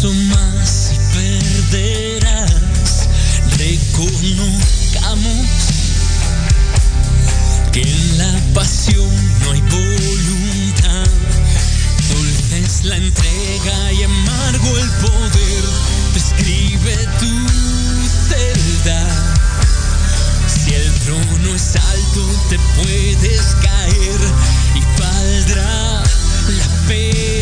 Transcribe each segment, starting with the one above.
paso más y perderás. Reconozcamos que en la pasión no hay voluntad. Dulce es la entrega y amargo el poder. Describe tu celda. Si el trono es alto, te puedes caer y valdrá la pena.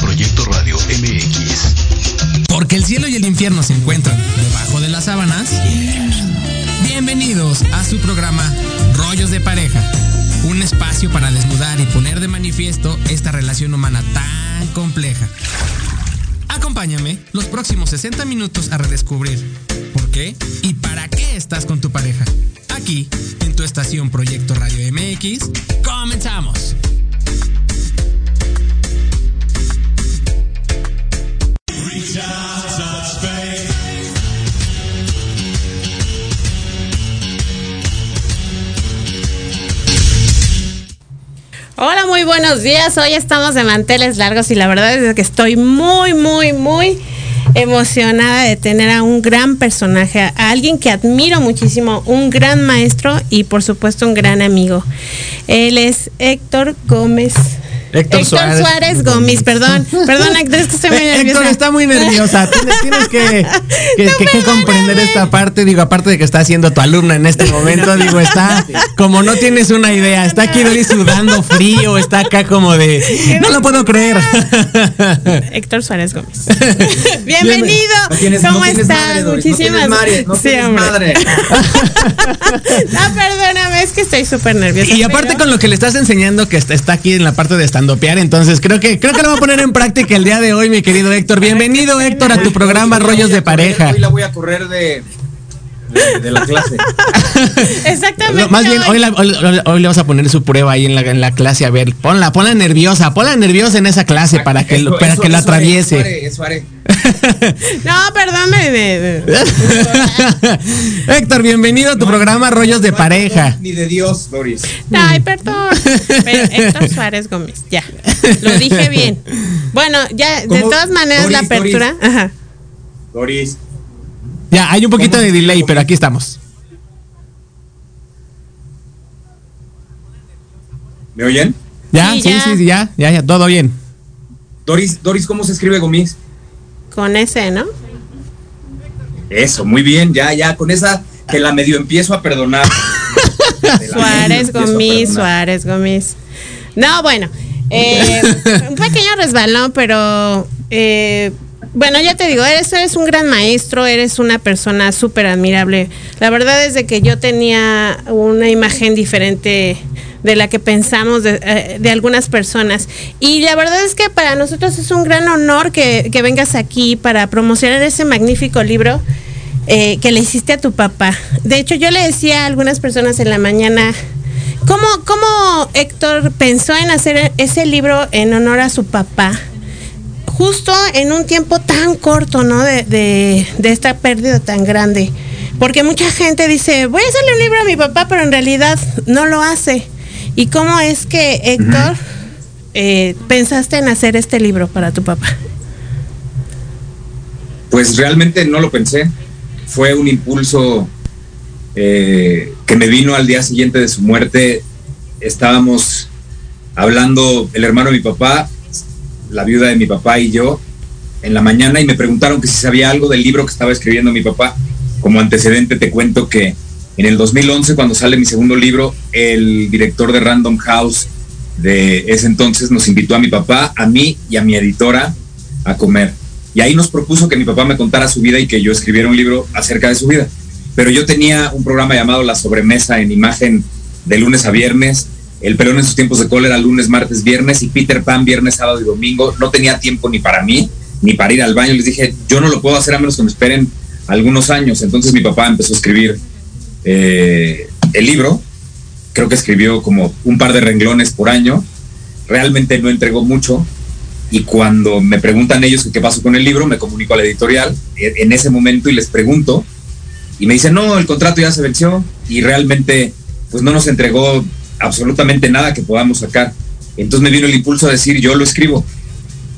Proyecto Radio MX. Porque el cielo y el infierno se encuentran debajo de las sábanas. Bienvenidos a su programa Rollos de Pareja. Un espacio para desnudar y poner de manifiesto esta relación humana tan compleja. Acompáñame los próximos 60 minutos a redescubrir por qué y para qué estás con tu pareja. Aquí, en tu estación Proyecto Radio MX, comenzamos. Hola, muy buenos días. Hoy estamos de manteles largos y la verdad es que estoy muy, muy, muy emocionada de tener a un gran personaje, a alguien que admiro muchísimo, un gran maestro y por supuesto un gran amigo. Él es Héctor Gómez. Héctor Suárez. Gómez, perdón. Perdón, Héctor, es que estoy muy nerviosa. Héctor está muy nerviosa. Tienes, tienes que, que- que- que comprender esta parte. Digo, aparte de que está siendo tu alumna en este momento, digo, está como no tienes una idea. Está aquí Dori sudando frío. Está acá como de. No lo puedo creer. Héctor Suárez Gómez. Bienvenido. No tienes- ¿Cómo no estás? madre, Muchísimas madre, no Sí, madre. No, estoy súper nerviosa. Y aparte pero- con lo que le estás enseñando que está, aquí en la parte de estandopear, entonces creo que creo que lo voy a poner en práctica el día de hoy, mi querido Héctor. Bienvenido, Héctor, a tu programa Rollos de correr, Pareja. Hoy la voy a correr de, de, de la clase. Exactamente. No, más bien, hoy, la- hoy- hoy- hoy le vas a poner su prueba ahí en la, en la clase. A ver, ponla, ponla nerviosa, ponla nerviosa en esa clase para que, lo- Eso- para eso- que la eso haré, atraviese. Eso haré, eso haré. No, perdón. me- me- Héctor, bienvenido a tu programa Rollos de No Pareja. perdón Ni de Dios, Doris. Ay, perdón. Pero Héctor Suárez Gómez, ya. Lo dije bien. Bueno, ya, de todas maneras, la apertura. Doris. Ajá. Doris. Ya, hay un poquito de delay, pero aquí estamos. ¿Me oyen? Ya, Sí, sí, ya. sí, sí, ya, ya, ya, todo bien. Doris, Doris, ¿cómo se escribe Gomis? Con ese, ¿no? Eso, muy bien, ya, ya, con esa que la medio empiezo a perdonar. Te Suárez perdonar. Suárez Gómez. No, bueno. eh, un pequeño resbalón, pero eh, bueno, ya te digo, eres, un gran maestro, eres una persona súper admirable. La verdad es que yo tenía una imagen diferente de la que pensamos de, eh, de algunas personas. Y la verdad es que para nosotros es un gran honor que, que vengas aquí para promocionar ese magnífico libro eh, que le hiciste a tu papá. De hecho, yo le decía a algunas personas en la mañana, ¿cómo, ¿cómo Héctor pensó en hacer ese libro en honor a su papá? Justo en un tiempo tan corto, ¿no? De, de, de, esta pérdida tan grande. Porque mucha gente dice, voy a hacerle un libro a mi papá, pero en realidad no lo hace. ¿Y cómo es que, Héctor, uh -huh. eh, pensaste en hacer este libro para tu papá? Pues realmente no lo pensé. Fue un impulso eh, que me vino al día siguiente de su muerte. Estábamos hablando el hermano de mi papá la viuda de mi papá y yo en la mañana y me preguntaron que si sabía algo del libro que estaba escribiendo mi papá. Como antecedente te cuento que en el 2011, cuando sale mi segundo libro, el director de Random House de ese entonces nos invitó a mi papá, a mí y a mi editora a comer. Y ahí nos propuso que mi papá me contara su vida y que yo escribiera un libro acerca de su vida. Pero yo tenía un programa llamado La Sobremesa en imagen de lunes a viernes el pelón en sus tiempos de cólera lunes, martes, viernes y Peter Pan viernes, sábado y domingo. No tenía tiempo ni para mí, ni para ir al baño. Les dije, yo no lo puedo hacer a menos que me esperen algunos años. Entonces mi papá empezó a escribir eh, el libro. Creo que escribió como un par de renglones por año. Realmente no entregó mucho. Y cuando me preguntan ellos qué pasó con el libro, me comunico a la editorial en ese momento y les pregunto. Y me dicen, no, el contrato ya se venció y realmente pues no nos entregó absolutamente nada que podamos sacar. Entonces me vino el impulso a decir, yo lo escribo.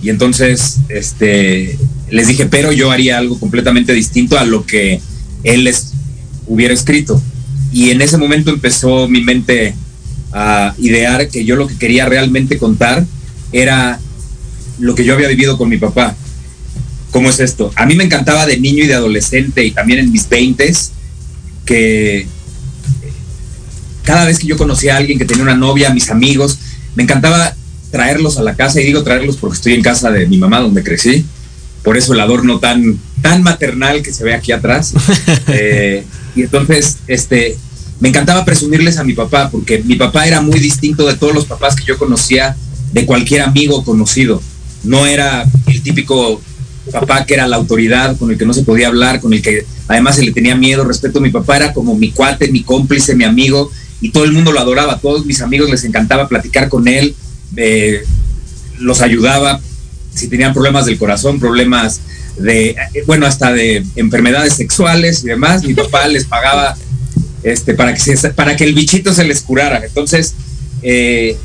Y entonces este, les dije, pero yo haría algo completamente distinto a lo que él les hubiera escrito. Y en ese momento empezó mi mente a idear que yo lo que quería realmente contar era lo que yo había vivido con mi papá. ¿Cómo es esto? A mí me encantaba de niño y de adolescente y también en mis veintes que cada vez que yo conocía a alguien que tenía una novia, mis amigos, me encantaba traerlos a la casa y digo traerlos porque estoy en casa de mi mamá donde crecí, por eso el adorno tan, tan maternal que se ve aquí atrás. eh, y entonces, este, me encantaba presumirles a mi papá porque mi papá era muy distinto de todos los papás que yo conocía, de cualquier amigo conocido. No era el típico papá que era la autoridad, con el que no se podía hablar, con el que además se le tenía miedo, respeto a mi papá, era como mi cuate, mi cómplice, mi amigo, y todo el mundo lo adoraba, todos mis amigos les encantaba platicar con él, eh, los ayudaba, si tenían problemas del corazón, problemas de, bueno, hasta de enfermedades sexuales y demás, mi papá les pagaba este, para, que se, para que el bichito se les curara. Entonces, eh,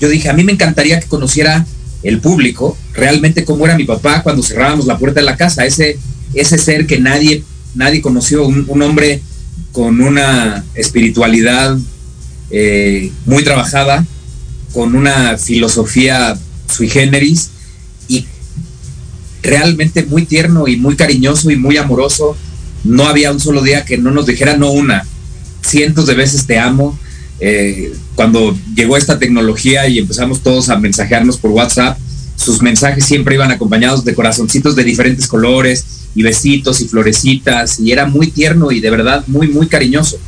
yo dije, a mí me encantaría que conociera el público realmente cómo era mi papá cuando cerrábamos la puerta de la casa, ese, ese ser que nadie, nadie conoció, un hombre con una espiritualidad eh, muy trabajada, con una filosofía sui generis y realmente muy tierno y muy cariñoso y muy amoroso. No había un solo día que no nos dijera no una, cientos de veces te amo. Eh, cuando llegó esta tecnología y empezamos todos a mensajearnos por WhatsApp, sus mensajes siempre iban acompañados de corazoncitos de diferentes colores y besitos y florecitas y era muy tierno y de verdad muy muy cariñoso.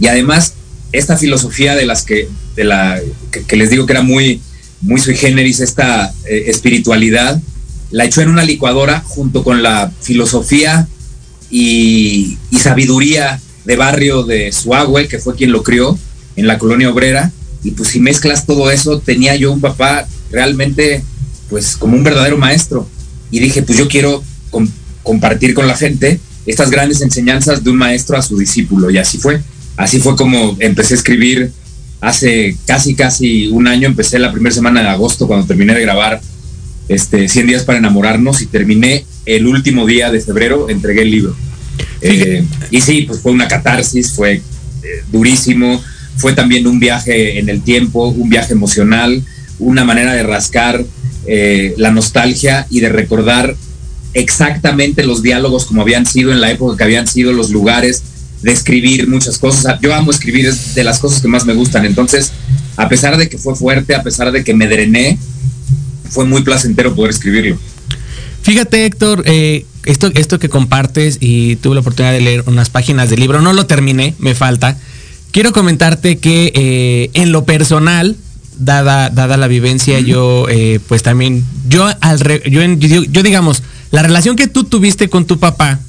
Y además esta filosofía de las que, de la, que, les digo que era muy, muy sui generis, esta eh, espiritualidad, la echó en una licuadora junto con la filosofía y, sabiduría de barrio de Suagüe, que fue quien lo crió en la colonia obrera. Y pues si mezclas todo eso, tenía yo un papá realmente, pues como un verdadero maestro. Y dije, pues yo quiero com compartir con la gente estas grandes enseñanzas de un maestro a su discípulo. Y así fue así fue como empecé a escribir hace casi, casi un año. Empecé la primera semana de agosto cuando terminé de grabar este, 100 días para enamorarnos y terminé el último día de febrero, entregué el libro. Eh, y sí, pues fue una catarsis, fue eh, durísimo, fue también un viaje en el tiempo, un viaje emocional, una manera de rascar eh, la nostalgia y de recordar exactamente los diálogos como habían sido en la época que habían sido los lugares, de escribir muchas cosas. Yo amo escribir, es de las cosas que más me gustan. Entonces, a pesar de que fue fuerte, a pesar de que me drené, fue muy placentero poder escribirlo. Fíjate, Héctor, eh, esto, esto que compartes y tuve la oportunidad de leer unas páginas del libro, no lo terminé, me falta. Quiero comentarte que eh, en lo personal, dada, dada la vivencia, yo eh, pues también, yo, al yo, yo, digamos, la relación que tú tuviste con tu papá,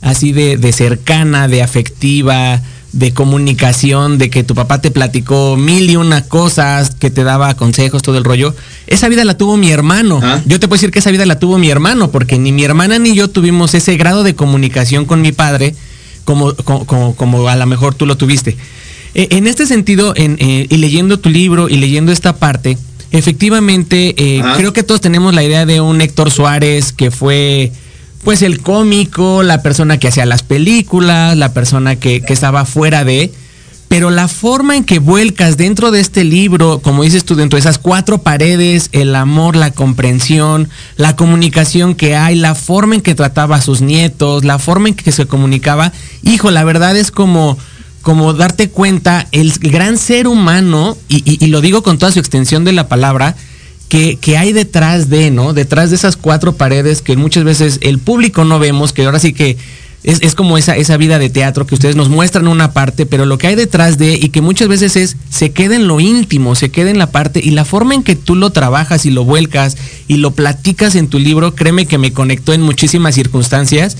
así de, de cercana, de afectiva, de comunicación, de que tu papá te platicó mil y una cosas, que te daba consejos, todo el rollo. Esa vida la tuvo mi hermano. Ah. Yo te puedo decir que esa vida la tuvo mi hermano, porque ni mi hermana ni yo tuvimos ese grado de comunicación con mi padre como, como, como, a lo mejor tú lo tuviste. E, en este sentido, en, eh, y leyendo tu libro y leyendo esta parte, efectivamente, eh, ah. creo que todos tenemos la idea de un Héctor Suárez que fue pues el cómico, la persona que hacía las películas, la persona que, estaba fuera de, pero la forma en que vuelcas dentro de este libro, como dices tú, dentro de esas cuatro paredes, el amor, la comprensión, la comunicación que hay, la forma en que trataba a sus nietos, la forma en que se comunicaba, hijo, la verdad es como, como darte cuenta, el gran ser humano, y lo digo con toda su extensión de la palabra, que, hay detrás de, ¿no? Detrás de esas cuatro paredes que muchas veces el público no vemos, que ahora sí que es, como esa, esa vida de teatro que ustedes nos muestran una parte, pero lo que hay detrás de y que muchas veces es, se queda en lo íntimo, se queda en la parte y la forma en que tú lo trabajas y lo vuelcas y lo platicas en tu libro, créeme que me conectó en muchísimas circunstancias.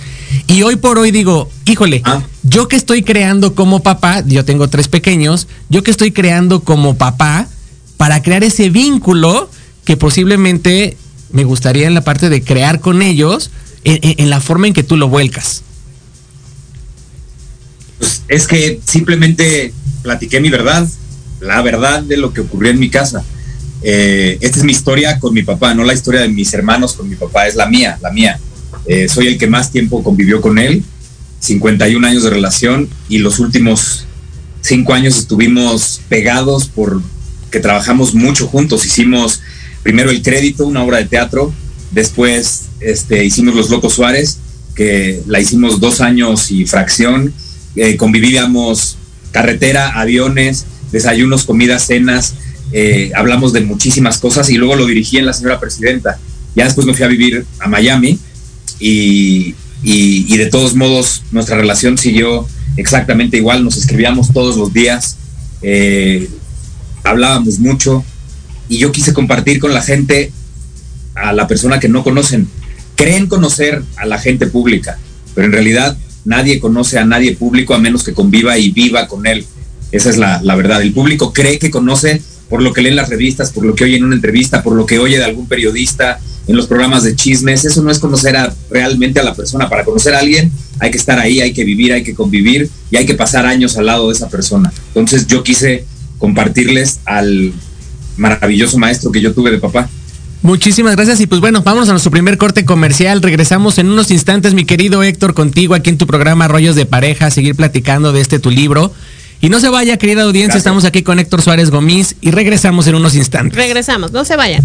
Y hoy por hoy digo, híjole, ah. yo que estoy creando como papá, yo tengo tres pequeños, yo que estoy creando como papá, para crear ese vínculo, que posiblemente me gustaría en la parte de crear con ellos, en, la forma en que tú lo vuelcas. Pues es que simplemente platiqué mi verdad, la verdad de lo que ocurrió en mi casa. Eh, esta es mi historia con mi papá, no la historia de mis hermanos con mi papá, es la mía, la mía. Eh, soy el que más tiempo convivió con él, 51 años de relación y los últimos cinco años estuvimos pegados por que trabajamos mucho juntos, hicimos primero El Crédito, una obra de teatro, después este, hicimos Los Locos Suárez, que la hicimos dos años y fracción, eh, convivíamos carretera, aviones, desayunos, comidas, cenas, eh, hablamos de muchísimas cosas y luego lo dirigí en La Señora Presidenta. Ya después me fui a vivir a Miami y, de todos modos nuestra relación siguió exactamente igual, nos escribíamos todos los días, eh, hablábamos mucho, y yo quise compartir con la gente a la persona que no conocen. Creen conocer a la gente pública, pero en realidad nadie conoce a nadie público a menos que conviva y viva con él. Esa es la, verdad. El público cree que conoce por lo que lee en las revistas, por lo que oye en una entrevista, por lo que oye de algún periodista en los programas de chismes. Eso no es conocer a, realmente a la persona. Para conocer a alguien hay que estar ahí, hay que vivir, hay que convivir y hay que pasar años al lado de esa persona. Entonces yo quise compartirles al maravilloso maestro que yo tuve de papá. Muchísimas gracias y pues bueno, vamos a nuestro primer corte comercial. Regresamos en unos instantes, mi querido Héctor, contigo aquí en tu programa Rollos de Pareja, seguir platicando de este tu libro. Y no se vaya, querida audiencia, estamos aquí con Héctor Suárez Gomis y regresamos en unos instantes. Regresamos, no se vayan.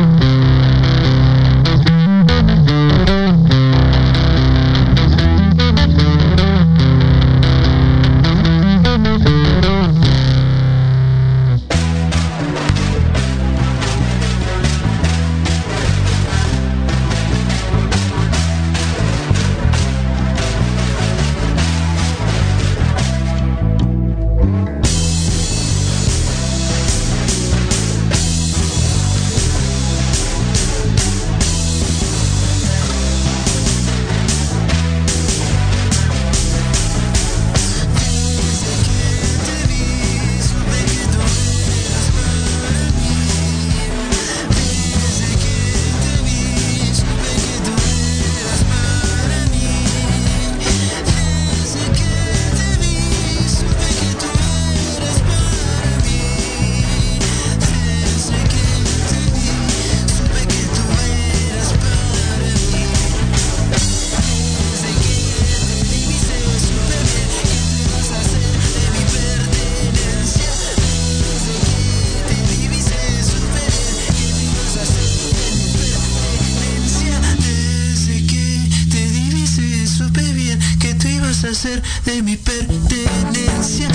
Placer de mi pertenencia.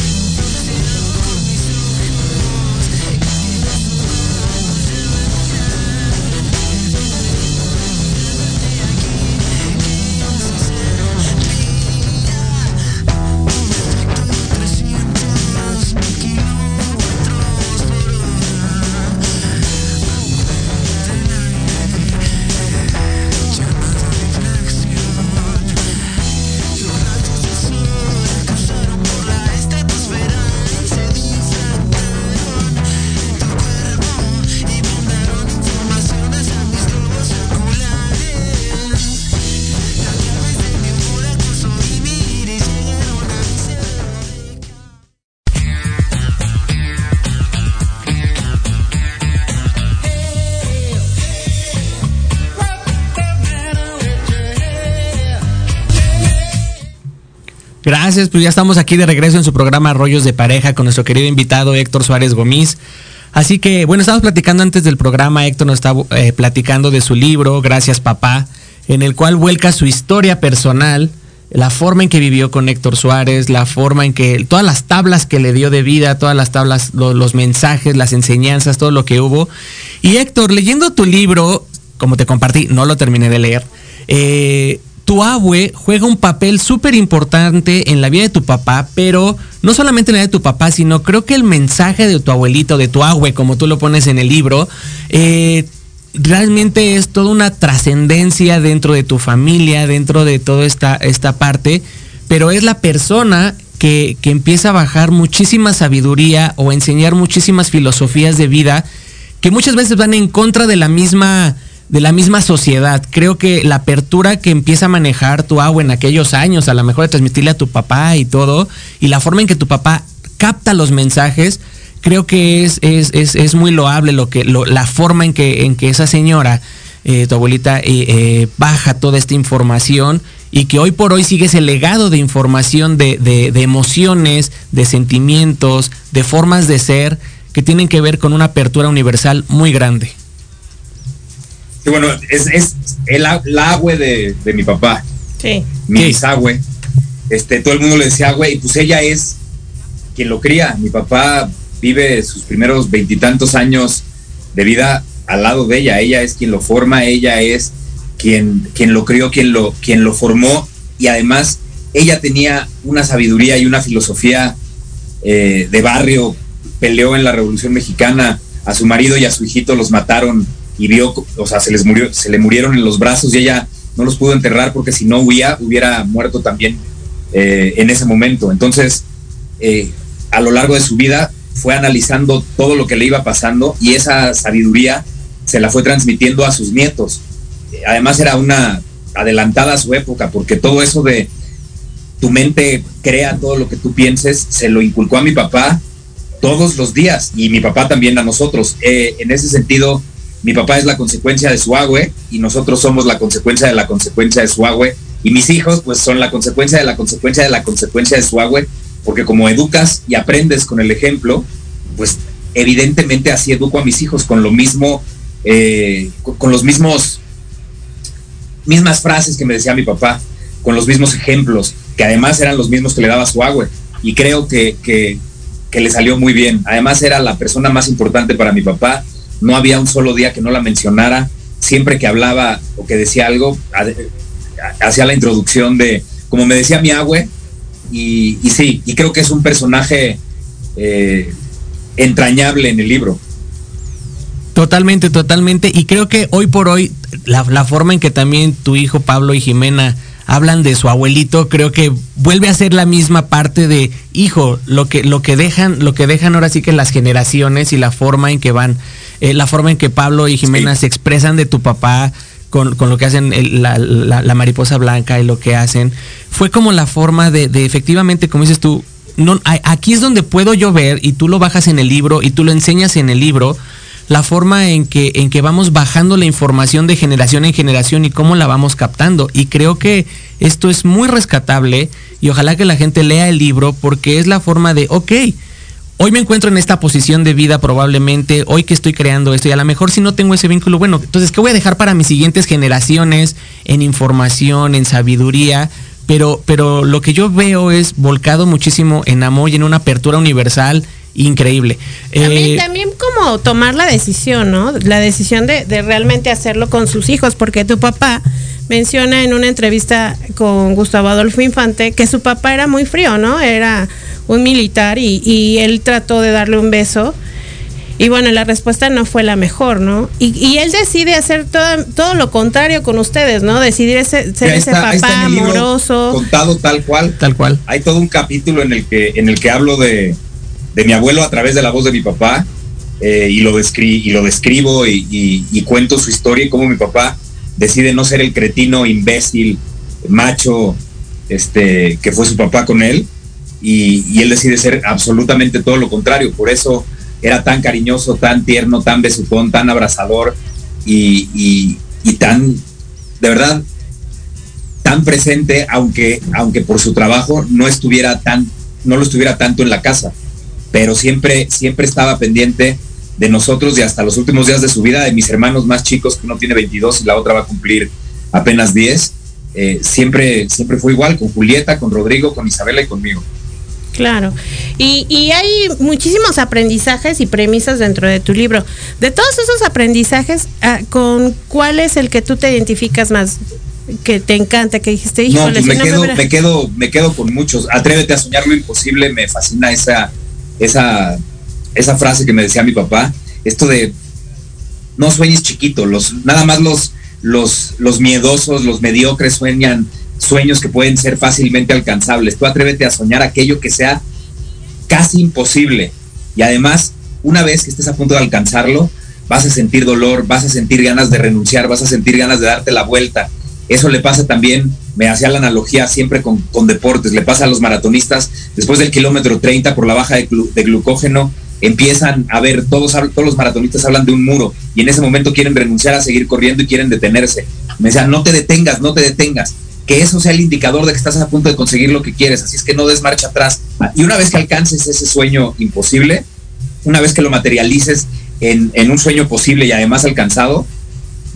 Gracias, pues ya estamos aquí de regreso en su programa Rollos de Pareja con nuestro querido invitado Héctor Suárez Gomis. Así que, bueno, estábamos platicando antes del programa, Héctor nos está eh, platicando de su libro, Gracias Papá, en el cual vuelca su historia personal, la forma en que vivió con Héctor Suárez, la forma en que, todas las tablas que le dio de vida, todas las tablas, lo, los mensajes, las enseñanzas, todo lo que hubo. Y Héctor, leyendo tu libro, como te compartí, no lo terminé de leer, eh, tu abue juega un papel súper importante en la vida de tu papá, pero no solamente en la de tu papá, sino creo que el mensaje de tu abuelito, de tu abue, como tú lo pones en el libro, eh, realmente es toda una trascendencia dentro de tu familia, dentro de toda esta, esta parte, pero es la persona que, que empieza a bajar muchísima sabiduría o enseñar muchísimas filosofías de vida que muchas veces van en contra de la misma de la misma sociedad. Creo que la apertura que empieza a manejar tu agua en aquellos años, a lo mejor de transmitirle a tu papá y todo, y la forma en que tu papá capta los mensajes, creo que es, es, es, es muy loable lo que, la forma en que, en que esa señora, eh, tu abuelita, eh, eh, baja toda esta información y que hoy por hoy sigue ese legado de información, de, de, de emociones, de sentimientos, de formas de ser que tienen que ver con una apertura universal muy grande. Bueno, es, es el, la agüe de, de mi papá, Sí. mi bisagüe. Este, todo el mundo le decía agüe, y pues ella es quien lo cría. Mi papá vive sus primeros veintitantos años de vida al lado de ella. Ella es quien lo forma, ella es quien, quien lo crió, quien lo, quien lo formó. Y además, ella tenía una sabiduría y una filosofía eh, de barrio. Peleó en la Revolución Mexicana, a su marido y a su hijito los mataron y vio, o sea, se les murió, se le murieron en los brazos y ella no los pudo enterrar porque si no huía, hubiera muerto también eh, en ese momento. Entonces, eh, a lo largo de su vida fue analizando todo lo que le iba pasando y esa sabiduría se la fue transmitiendo a sus nietos. Eh, Además era una adelantada a su época porque todo eso de tu mente crea todo lo que tú pienses, se lo inculcó a mi papá todos los días y mi papá también a nosotros. En ese sentido, mi papá es la consecuencia de su agüe y nosotros somos la consecuencia de la consecuencia de su agüe. Y mis hijos pues son la consecuencia de la consecuencia de la consecuencia de su agüe porque como educas y aprendes con el ejemplo, pues evidentemente así educo a mis hijos con lo mismo, eh, con, los mismos, mismas frases que me decía mi papá, con los mismos ejemplos, que además eran los mismos que le daba su agüe. Y creo que, que, que le salió muy bien. Además era la persona más importante para mi papá, no había un solo día que no la mencionara, siempre que hablaba o que decía algo, hacía la introducción de, como me decía mi abue, y, sí, y creo que es un personaje eh, entrañable en el libro. Totalmente, totalmente. Y creo que hoy por hoy, la forma en que también tu hijo Pablo y Jimena hablan de su abuelito, creo que vuelve a ser la misma parte de, hijo, lo que, lo que dejan, lo que dejan ahora sí que las generaciones y la forma en que van, eh, la forma en que Pablo y Jimena Sí. se expresan de tu papá. Con, con lo que hacen el- la, la- la mariposa blanca y lo que hacen, fue como la forma de, de efectivamente, como dices tú, no, aquí es donde puedo yo ver y tú lo bajas en el libro y tú lo enseñas en el libro, la forma en que, en que vamos bajando la información de generación en generación y cómo la vamos captando. Y creo que esto es muy rescatable y ojalá que la gente lea el libro porque es la forma de, ok, hoy me encuentro en esta posición de vida probablemente, hoy que estoy creando esto y a lo mejor si no tengo ese vínculo, bueno, entonces, ¿qué voy a dejar para mis siguientes generaciones en información, en sabiduría? pero, pero lo que yo veo es volcado muchísimo en amor y en una apertura universal increíble. También, Eh, también como tomar la decisión, ¿no? La decisión de, de realmente hacerlo con sus hijos, porque tu papá menciona en una entrevista con Gustavo Adolfo Infante que su papá era muy frío, ¿no? Era un militar y, y él trató de darle un beso. Y bueno, la respuesta no fue la mejor, ¿no? Y, y él decide hacer todo, todo lo contrario con ustedes, ¿no? Decidir ese- ser ese papá amoroso. Contado tal cual. tal cual. Hay todo un capítulo en el que, en el que hablo de, de mi abuelo a través de la voz de mi papá eh, y, lo descri- y lo describo y, cuento su historia y cómo mi papá decide no ser el cretino, imbécil, macho, este, que fue su papá con él y, él decide ser absolutamente todo lo contrario. Por eso era tan cariñoso, tan tierno, tan besucón, tan abrazador y tan, de verdad, tan presente, aunque, aunque por su trabajo no estuviera tan, no lo estuviera tanto en la casa, pero siempre, siempre estaba pendiente de nosotros y hasta los últimos días de su vida, de mis hermanos más chicos, que uno tiene 22 y la otra va a cumplir apenas 10, eh, siempre, siempre fue igual, con Julieta, con Rodrigo, con Isabela y conmigo. Claro. Y, y hay muchísimos aprendizajes y premisas dentro de tu libro. De todos esos aprendizajes, ah, ¿con cuál es el que tú te identificas más? Que te encanta, que dijiste, No, pues si me no quedo, hubiera-". me quedo, me quedo con muchos. Atrévete a soñar lo imposible, me fascina esa, esa, esa frase que me decía mi papá. Esto de no sueñes chiquito, los, nada más los, los, los miedosos, los mediocres sueñan sueños que pueden ser fácilmente alcanzables. Tú atrévete a soñar aquello que sea casi imposible. Y además, una vez que estés a punto de alcanzarlo, vas a sentir dolor, vas a sentir ganas de renunciar, vas a sentir ganas de darte la vuelta. Eso le pasa también, me hacía la analogía siempre con, deportes, le pasa a los maratonistas, después del kilómetro 30 por la baja de, glu- de glucógeno, empiezan a ver, todos, todos los maratonistas hablan de un muro y en ese momento quieren renunciar a seguir corriendo y quieren detenerse. Me decían, no te detengas, no te detengas, que eso sea el indicador de que estás a punto de conseguir lo que quieres, así es que no des marcha atrás. Y una vez que alcances ese sueño imposible, una vez que lo materialices en un sueño posible y además alcanzado,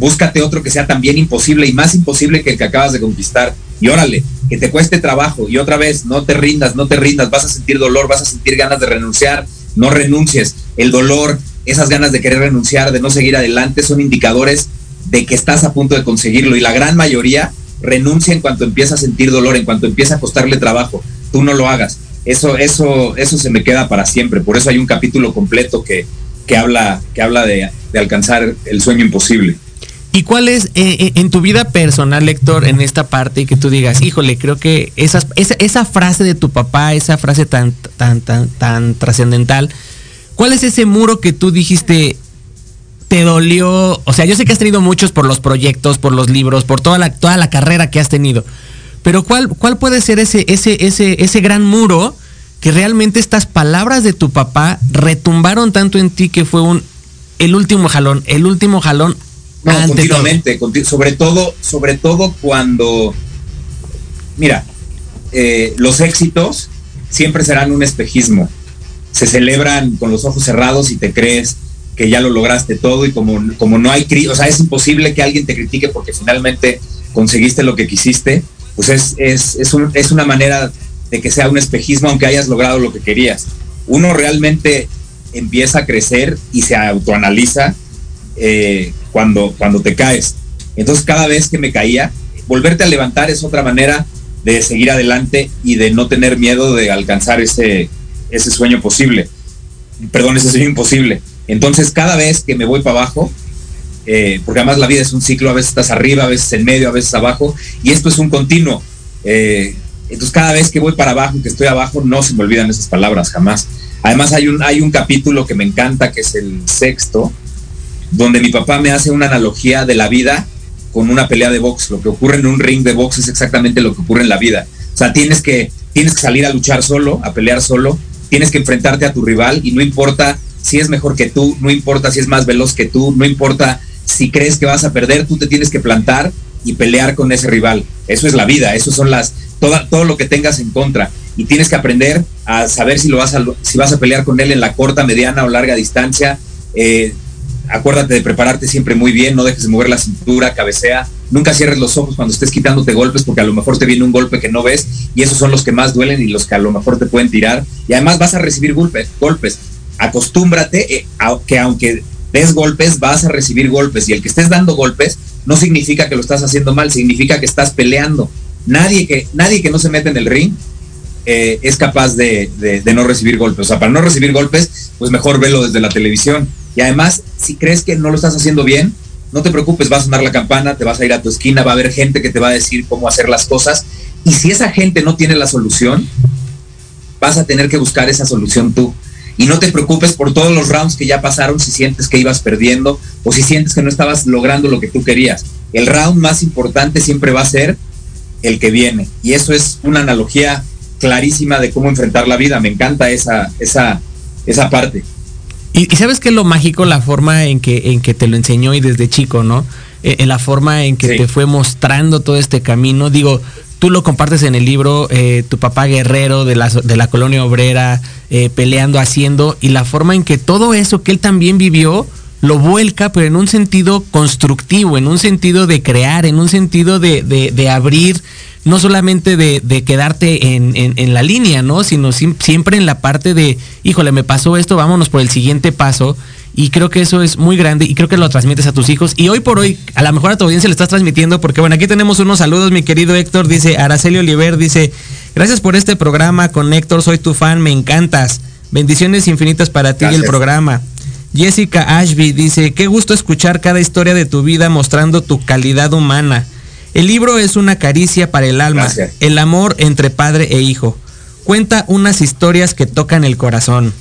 búscate otro que sea también imposible y más imposible que el que acabas de conquistar. Y órale, que te cueste trabajo. Y otra vez, no te rindas, no te rindas. Vas a sentir dolor, vas a sentir ganas de renunciar. No renuncies. El dolor, esas ganas de querer renunciar, de no seguir adelante, son indicadores de que estás a punto de conseguirlo. Y la gran mayoría renuncia en cuanto empieza a sentir dolor, en cuanto empieza a costarle trabajo. Tú no lo hagas. Eso, eso, eso se me queda para siempre. Por eso hay un capítulo completo que, que habla, que habla de, de alcanzar el sueño imposible. ¿Y cuál es eh, eh, en tu vida personal, Héctor, en esta parte que tú digas, híjole, creo que esas, esa, esa frase de tu papá, esa frase tan, tan, tan, tan trascendental, ¿cuál es ese muro que tú dijiste, te dolió? O sea, yo sé que has tenido muchos por los proyectos, por los libros, por toda la, toda la carrera que has tenido. Pero ¿cuál, cuál puede ser ese, ese, ese, ese gran muro que realmente estas palabras de tu papá retumbaron tanto en ti que fue un el último jalón, el último jalón No, ante continuamente, conti- sobre todo, sobre todo cuando, mira, eh, los éxitos siempre serán un espejismo. Se celebran con los ojos cerrados y te crees que ya lo lograste todo y como, como no hay, o sea, es imposible que alguien te critique porque finalmente conseguiste lo que quisiste, pues es, es, es, un- es una manera de que sea un espejismo aunque hayas logrado lo que querías. Uno realmente empieza a crecer y se autoanaliza eh, cuando, cuando te caes. Entonces cada vez que me caía, volverte a levantar es otra manera de seguir adelante y de no tener miedo de alcanzar ese, ese sueño posible. Perdón, ese sueño imposible. Entonces cada vez que me voy para abajo, eh, porque además la vida es un ciclo, a veces estás arriba, a veces en medio, a veces abajo, y esto es un continuo. Eh, entonces cada vez que voy para abajo que estoy abajo, no se me olvidan esas palabras, jamás. Además hay un, hay un capítulo que me encanta, que es el sexto, donde mi papá me hace una analogía de la vida con una pelea de box. Lo que ocurre en un ring de box es exactamente lo que ocurre en la vida. O sea, tienes que, tienes que salir a luchar solo, a pelear solo, tienes que enfrentarte a tu rival y no importa si es mejor que tú, no importa si es más veloz que tú, no importa si crees que vas a perder, tú te tienes que plantar y pelear con ese rival. Eso es la vida, eso son las, toda, todo lo que tengas en contra. Y tienes que aprender a saber si, lo vas a, si vas a pelear con él en la corta, mediana o larga distancia. Eh, acuérdate de prepararte siempre muy bien, no dejes de mover la cintura, cabecea, Nunca cierres los ojos cuando estés quitándote golpes porque a lo mejor te viene un golpe que no ves y esos son los que más duelen y los que a lo mejor te pueden tirar. Y además vas a recibir golpes. golpes. Acostúmbrate eh, a que aunque des golpes, vas a recibir golpes. Y el que estés dando golpes no significa que lo estás haciendo mal, significa que estás peleando. Nadie que, nadie que no se mete en el ring eh, es capaz de, de, de, no recibir golpes. O sea, para no recibir golpes, pues mejor velo desde la televisión. Y además, si crees que no lo estás haciendo bien, no te preocupes, va a sonar la campana, te vas a ir a tu esquina, va a haber gente que te va a decir cómo hacer las cosas. Y si esa gente no tiene la solución, vas a tener que buscar esa solución tú. Y no te preocupes por todos los rounds que ya pasaron si sientes que ibas perdiendo o si sientes que no estabas logrando lo que tú querías. El round más importante siempre va a ser el que viene. Y eso es una analogía clarísima de cómo enfrentar la vida. Me encanta esa, esa, esa parte. Y, y, sabes que es lo mágico, la forma en que, en que te lo enseñó y desde chico, ¿no? Eh, en la forma en que sí. te fue mostrando todo este camino. Digo, tú lo compartes en el libro, eh, tu papá guerrero de la, de la colonia obrera, eh, peleando, haciendo, y la forma en que todo eso que él también vivió, lo vuelca, pero en un sentido constructivo, en un sentido de crear, en un sentido de, de, de abrir, no solamente de, de quedarte en, en, en, la línea, ¿no? Sino si, siempre en la parte de, híjole, me pasó esto, vámonos por el siguiente paso. Y creo que eso es muy grande y creo que lo transmites a tus hijos. Y hoy por hoy, a lo mejor a tu audiencia le estás transmitiendo, porque bueno, aquí tenemos unos saludos, mi querido Héctor, dice Araceli Oliver, dice, gracias por este programa con Héctor, soy tu fan, me encantas. Bendiciones infinitas para ti gracias. y el programa. Jessica Ashby dice, qué gusto escuchar cada historia de tu vida mostrando tu calidad humana. El libro es una caricia para el alma, Gracias. el amor entre padre e hijo. Cuenta unas historias que tocan el corazón.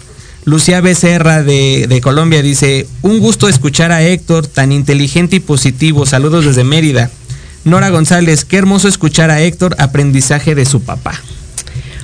Lucía Becerra de, de, Colombia dice, un gusto escuchar a Héctor, tan inteligente y positivo. Saludos desde Mérida. Nora González, qué hermoso escuchar a Héctor, aprendizaje de su papá.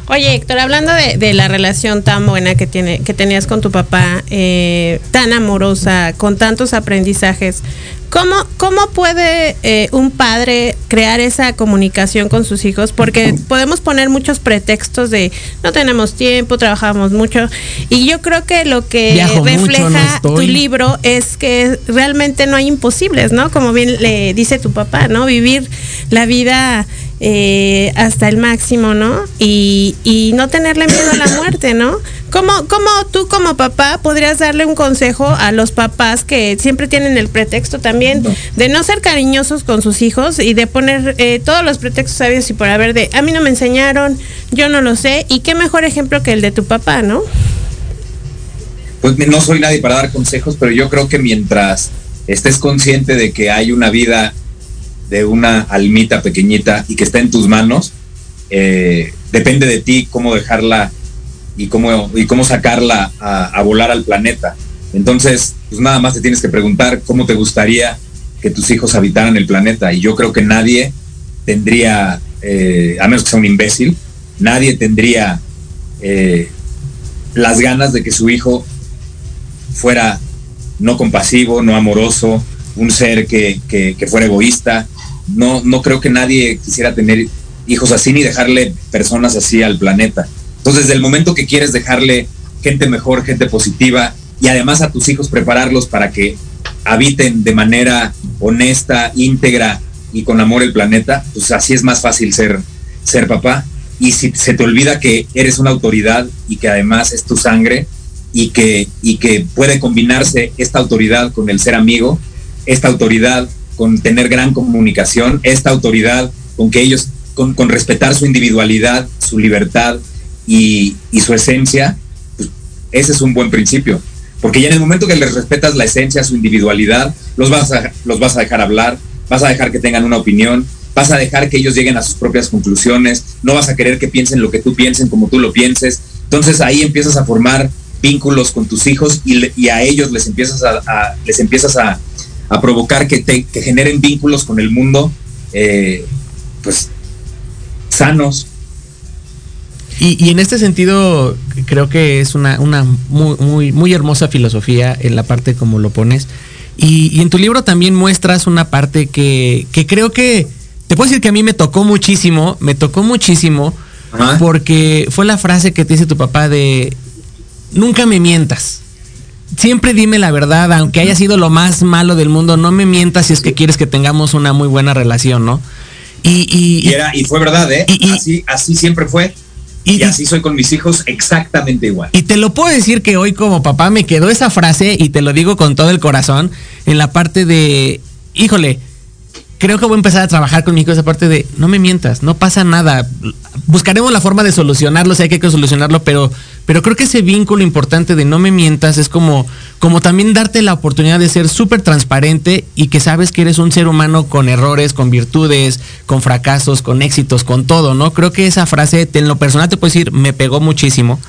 Oye, Héctor, hablando de, de, la relación tan buena que, tiene, que tenías con tu papá, eh, tan amorosa, con tantos aprendizajes, ¿cómo, cómo puede eh, un padre crear esa comunicación con sus hijos? Porque podemos poner muchos pretextos de no tenemos tiempo, trabajamos mucho, y yo creo que lo que Viajo refleja mucho, no tu libro es que realmente no hay imposibles, ¿no? Como bien le dice tu papá, ¿no? Vivir la vida eh, hasta el máximo, ¿no? Y, y, no tenerle miedo a la muerte, ¿no? ¿Cómo, ¿Cómo tú como papá podrías darle un consejo a los papás que siempre tienen el pretexto también no. de no ser cariñosos con sus hijos y de poner eh, todos los pretextos sabios y por haber de, a mí no me enseñaron, yo no lo sé, y qué mejor ejemplo que el de tu papá, ¿no? Pues no soy nadie para dar consejos, pero yo creo que mientras estés consciente de que hay una vida de una almita pequeñita y que está en tus manos, eh, depende de ti cómo dejarla y cómo, y cómo sacarla a, volar al planeta. Entonces, pues nada más te tienes que preguntar cómo te gustaría que tus hijos habitaran el planeta. Y yo creo que nadie tendría, eh, a menos que sea un imbécil, nadie tendría eh, las ganas de que su hijo fuera no compasivo, no amoroso, un ser que, que, que fuera egoísta, no, no creo que nadie quisiera tener hijos así ni dejarle personas así al planeta. Entonces, desde el momento que quieres dejarle gente mejor, gente positiva, y además a tus hijos prepararlos para que habiten de manera honesta, íntegra y con amor el planeta, pues así es más fácil ser, ser papá. Y si se te olvida que eres una autoridad y que además es tu sangre y que, y que puede combinarse esta autoridad con el ser amigo, esta autoridad con tener gran comunicación, esta autoridad con que ellos, con, con respetar su individualidad, su libertad y, y su esencia, pues ese es un buen principio. Porque ya en el momento que les respetas la esencia, su individualidad, los vas, a, los vas a dejar hablar, vas a dejar que tengan una opinión, vas a dejar que ellos lleguen a sus propias conclusiones, no vas a querer que piensen lo que tú piensen como tú lo pienses. Entonces ahí empiezas a formar vínculos con tus hijos y, a ellos les empiezas a les empiezas a, a provocar que, te, que, generen vínculos con el mundo, eh, pues, sanos. Y, y, en este sentido, creo que es una, una muy, muy, muy, hermosa filosofía en la parte como lo pones. Y, y, en tu libro también muestras una parte que, que creo que, te puedo decir que a mí me tocó muchísimo, me tocó muchísimo, Ajá. porque fue la frase que te dice tu papá de, nunca me mientas. Siempre dime la verdad, aunque haya sido lo más malo del mundo, no me mientas si es que quieres que tengamos una muy buena relación, ¿no? Y, y, Y, era, y fue verdad, ¿eh? Y- así, así siempre fue. y- Y, así soy con mis hijos exactamente igual. Y te lo puedo decir que hoy como papá me quedó esa frase y te lo digo con todo el corazón en la parte de, híjole, creo que voy a empezar a trabajar con mi hijo esa parte de, no me mientas, no pasa nada, buscaremos la forma de solucionarlo, si hay que solucionarlo, pero, pero creo que ese vínculo importante de no me mientas es como, como también darte la oportunidad de ser súper transparente y que sabes que eres un ser humano con errores, con virtudes, con fracasos, con éxitos, con todo, ¿no? Creo que esa frase, en lo personal te puedo decir, me pegó muchísimo.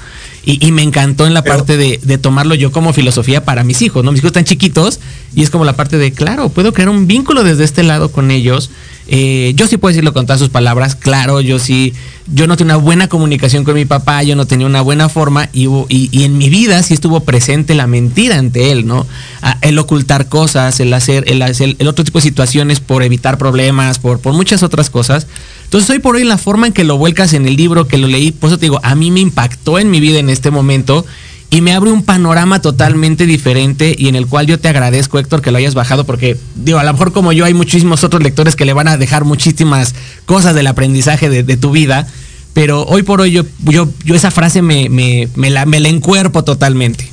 Y, y me encantó en la Pero- parte de, de tomarlo yo como filosofía para mis hijos, ¿no? Mis hijos están chiquitos y es como la parte de, claro, puedo crear un vínculo desde este lado con ellos. Eh, yo sí puedo decirlo con todas sus palabras, claro, yo sí, yo no tenía una buena comunicación con mi papá, yo no tenía una buena forma y, hubo- y, y en mi vida sí estuvo presente la mentira ante él, ¿no? Ah, el ocultar cosas, el hacer, el, hacer- el otro tipo de situaciones por evitar problemas, por, por muchas otras cosas. Entonces hoy por hoy la forma en que lo vuelcas en el libro, que lo leí, por eso te digo, a mí me impactó en mi vida en este momento y me abre un panorama totalmente diferente y en el cual yo te agradezco, Héctor, que lo hayas bajado porque, digo, a lo mejor como yo hay muchísimos otros lectores que le van a dejar muchísimas cosas del aprendizaje de, tu vida, pero hoy por hoy yo, yo, yo esa frase me, me, me la, me la encuerpo totalmente.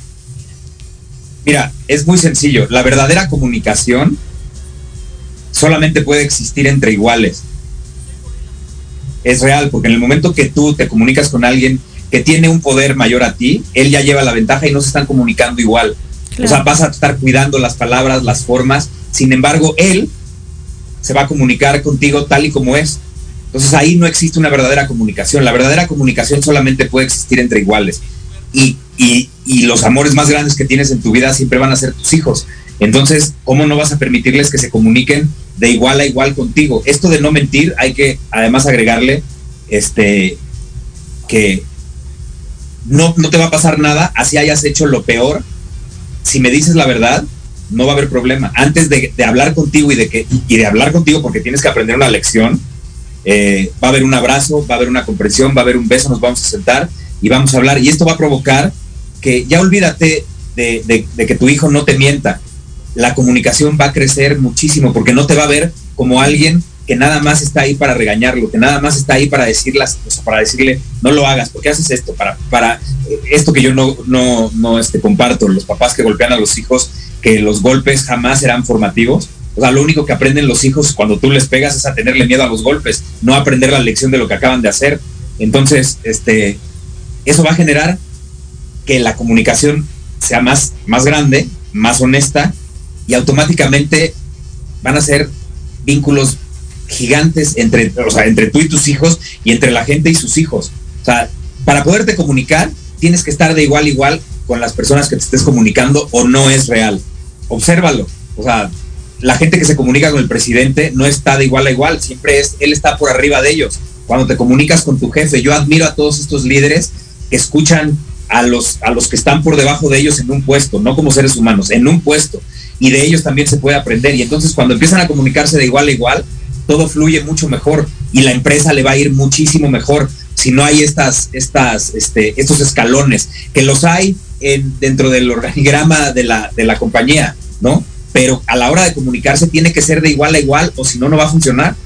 Mira, es muy sencillo. La verdadera comunicación solamente puede existir entre iguales. Es real, porque en el momento que tú te comunicas con alguien que tiene un poder mayor a ti, él ya lleva la ventaja y no se están comunicando igual. O sea, vas a estar cuidando las palabras, las formas. Sin embargo, él se va a comunicar contigo tal y como es. Entonces ahí no existe una verdadera comunicación. La verdadera comunicación solamente puede existir entre iguales. Y, y- y los amores más grandes que tienes en tu vida siempre van a ser tus hijos. Entonces, ¿cómo no vas a permitirles que se comuniquen de igual a igual contigo? Esto de no mentir, hay que además agregarle este que no, no te va a pasar nada así hayas hecho lo peor. Si me dices la verdad, no va a haber problema. Antes de, hablar contigo y de que y de hablar contigo porque tienes que aprender una lección, eh, va a haber un abrazo, va a haber una comprensión, va a haber un beso, nos vamos a sentar y vamos a hablar. Y esto va a provocar que ya olvídate de que tu hijo no te mienta. La comunicación va a crecer muchísimo porque no te va a ver como alguien que nada más está ahí para regañarlo, que nada más está ahí para decirlas, o sea, para decirle, no lo hagas, ¿por qué haces esto? Para, para eh, esto que yo no, no, no este, comparto, los papás que golpean a los hijos, que los golpes jamás serán formativos. O sea, lo único que aprenden los hijos cuando tú les pegas es a tenerle miedo a los golpes, no aprender la lección de lo que acaban de hacer. Entonces, este, eso va a generar que la comunicación sea más, más grande, más honesta y automáticamente van a ser vínculos gigantes entre, o sea, entre tú y tus hijos y entre la gente y sus hijos. O sea, para poderte comunicar, tienes que estar de igual a igual con las personas que te estés comunicando o no es real. Obsérvalo. O sea, la gente que se comunica con el presidente no está de igual a igual, siempre es, él está por arriba de ellos. Cuando te comunicas con tu jefe, yo admiro a todos estos líderes que escuchan a los, a los que están por debajo de ellos en un puesto, no como seres humanos, en un puesto. Y de ellos también se puede aprender. Y entonces cuando empiezan a comunicarse de igual a igual, todo fluye mucho mejor y la empresa le va a ir muchísimo mejor si no hay estas, estas, este, estos escalones, que los hay en- dentro del organigrama de la, de la compañía, ¿no? Pero a la hora de comunicarse tiene que ser de igual a igual o si no, no va a funcionar.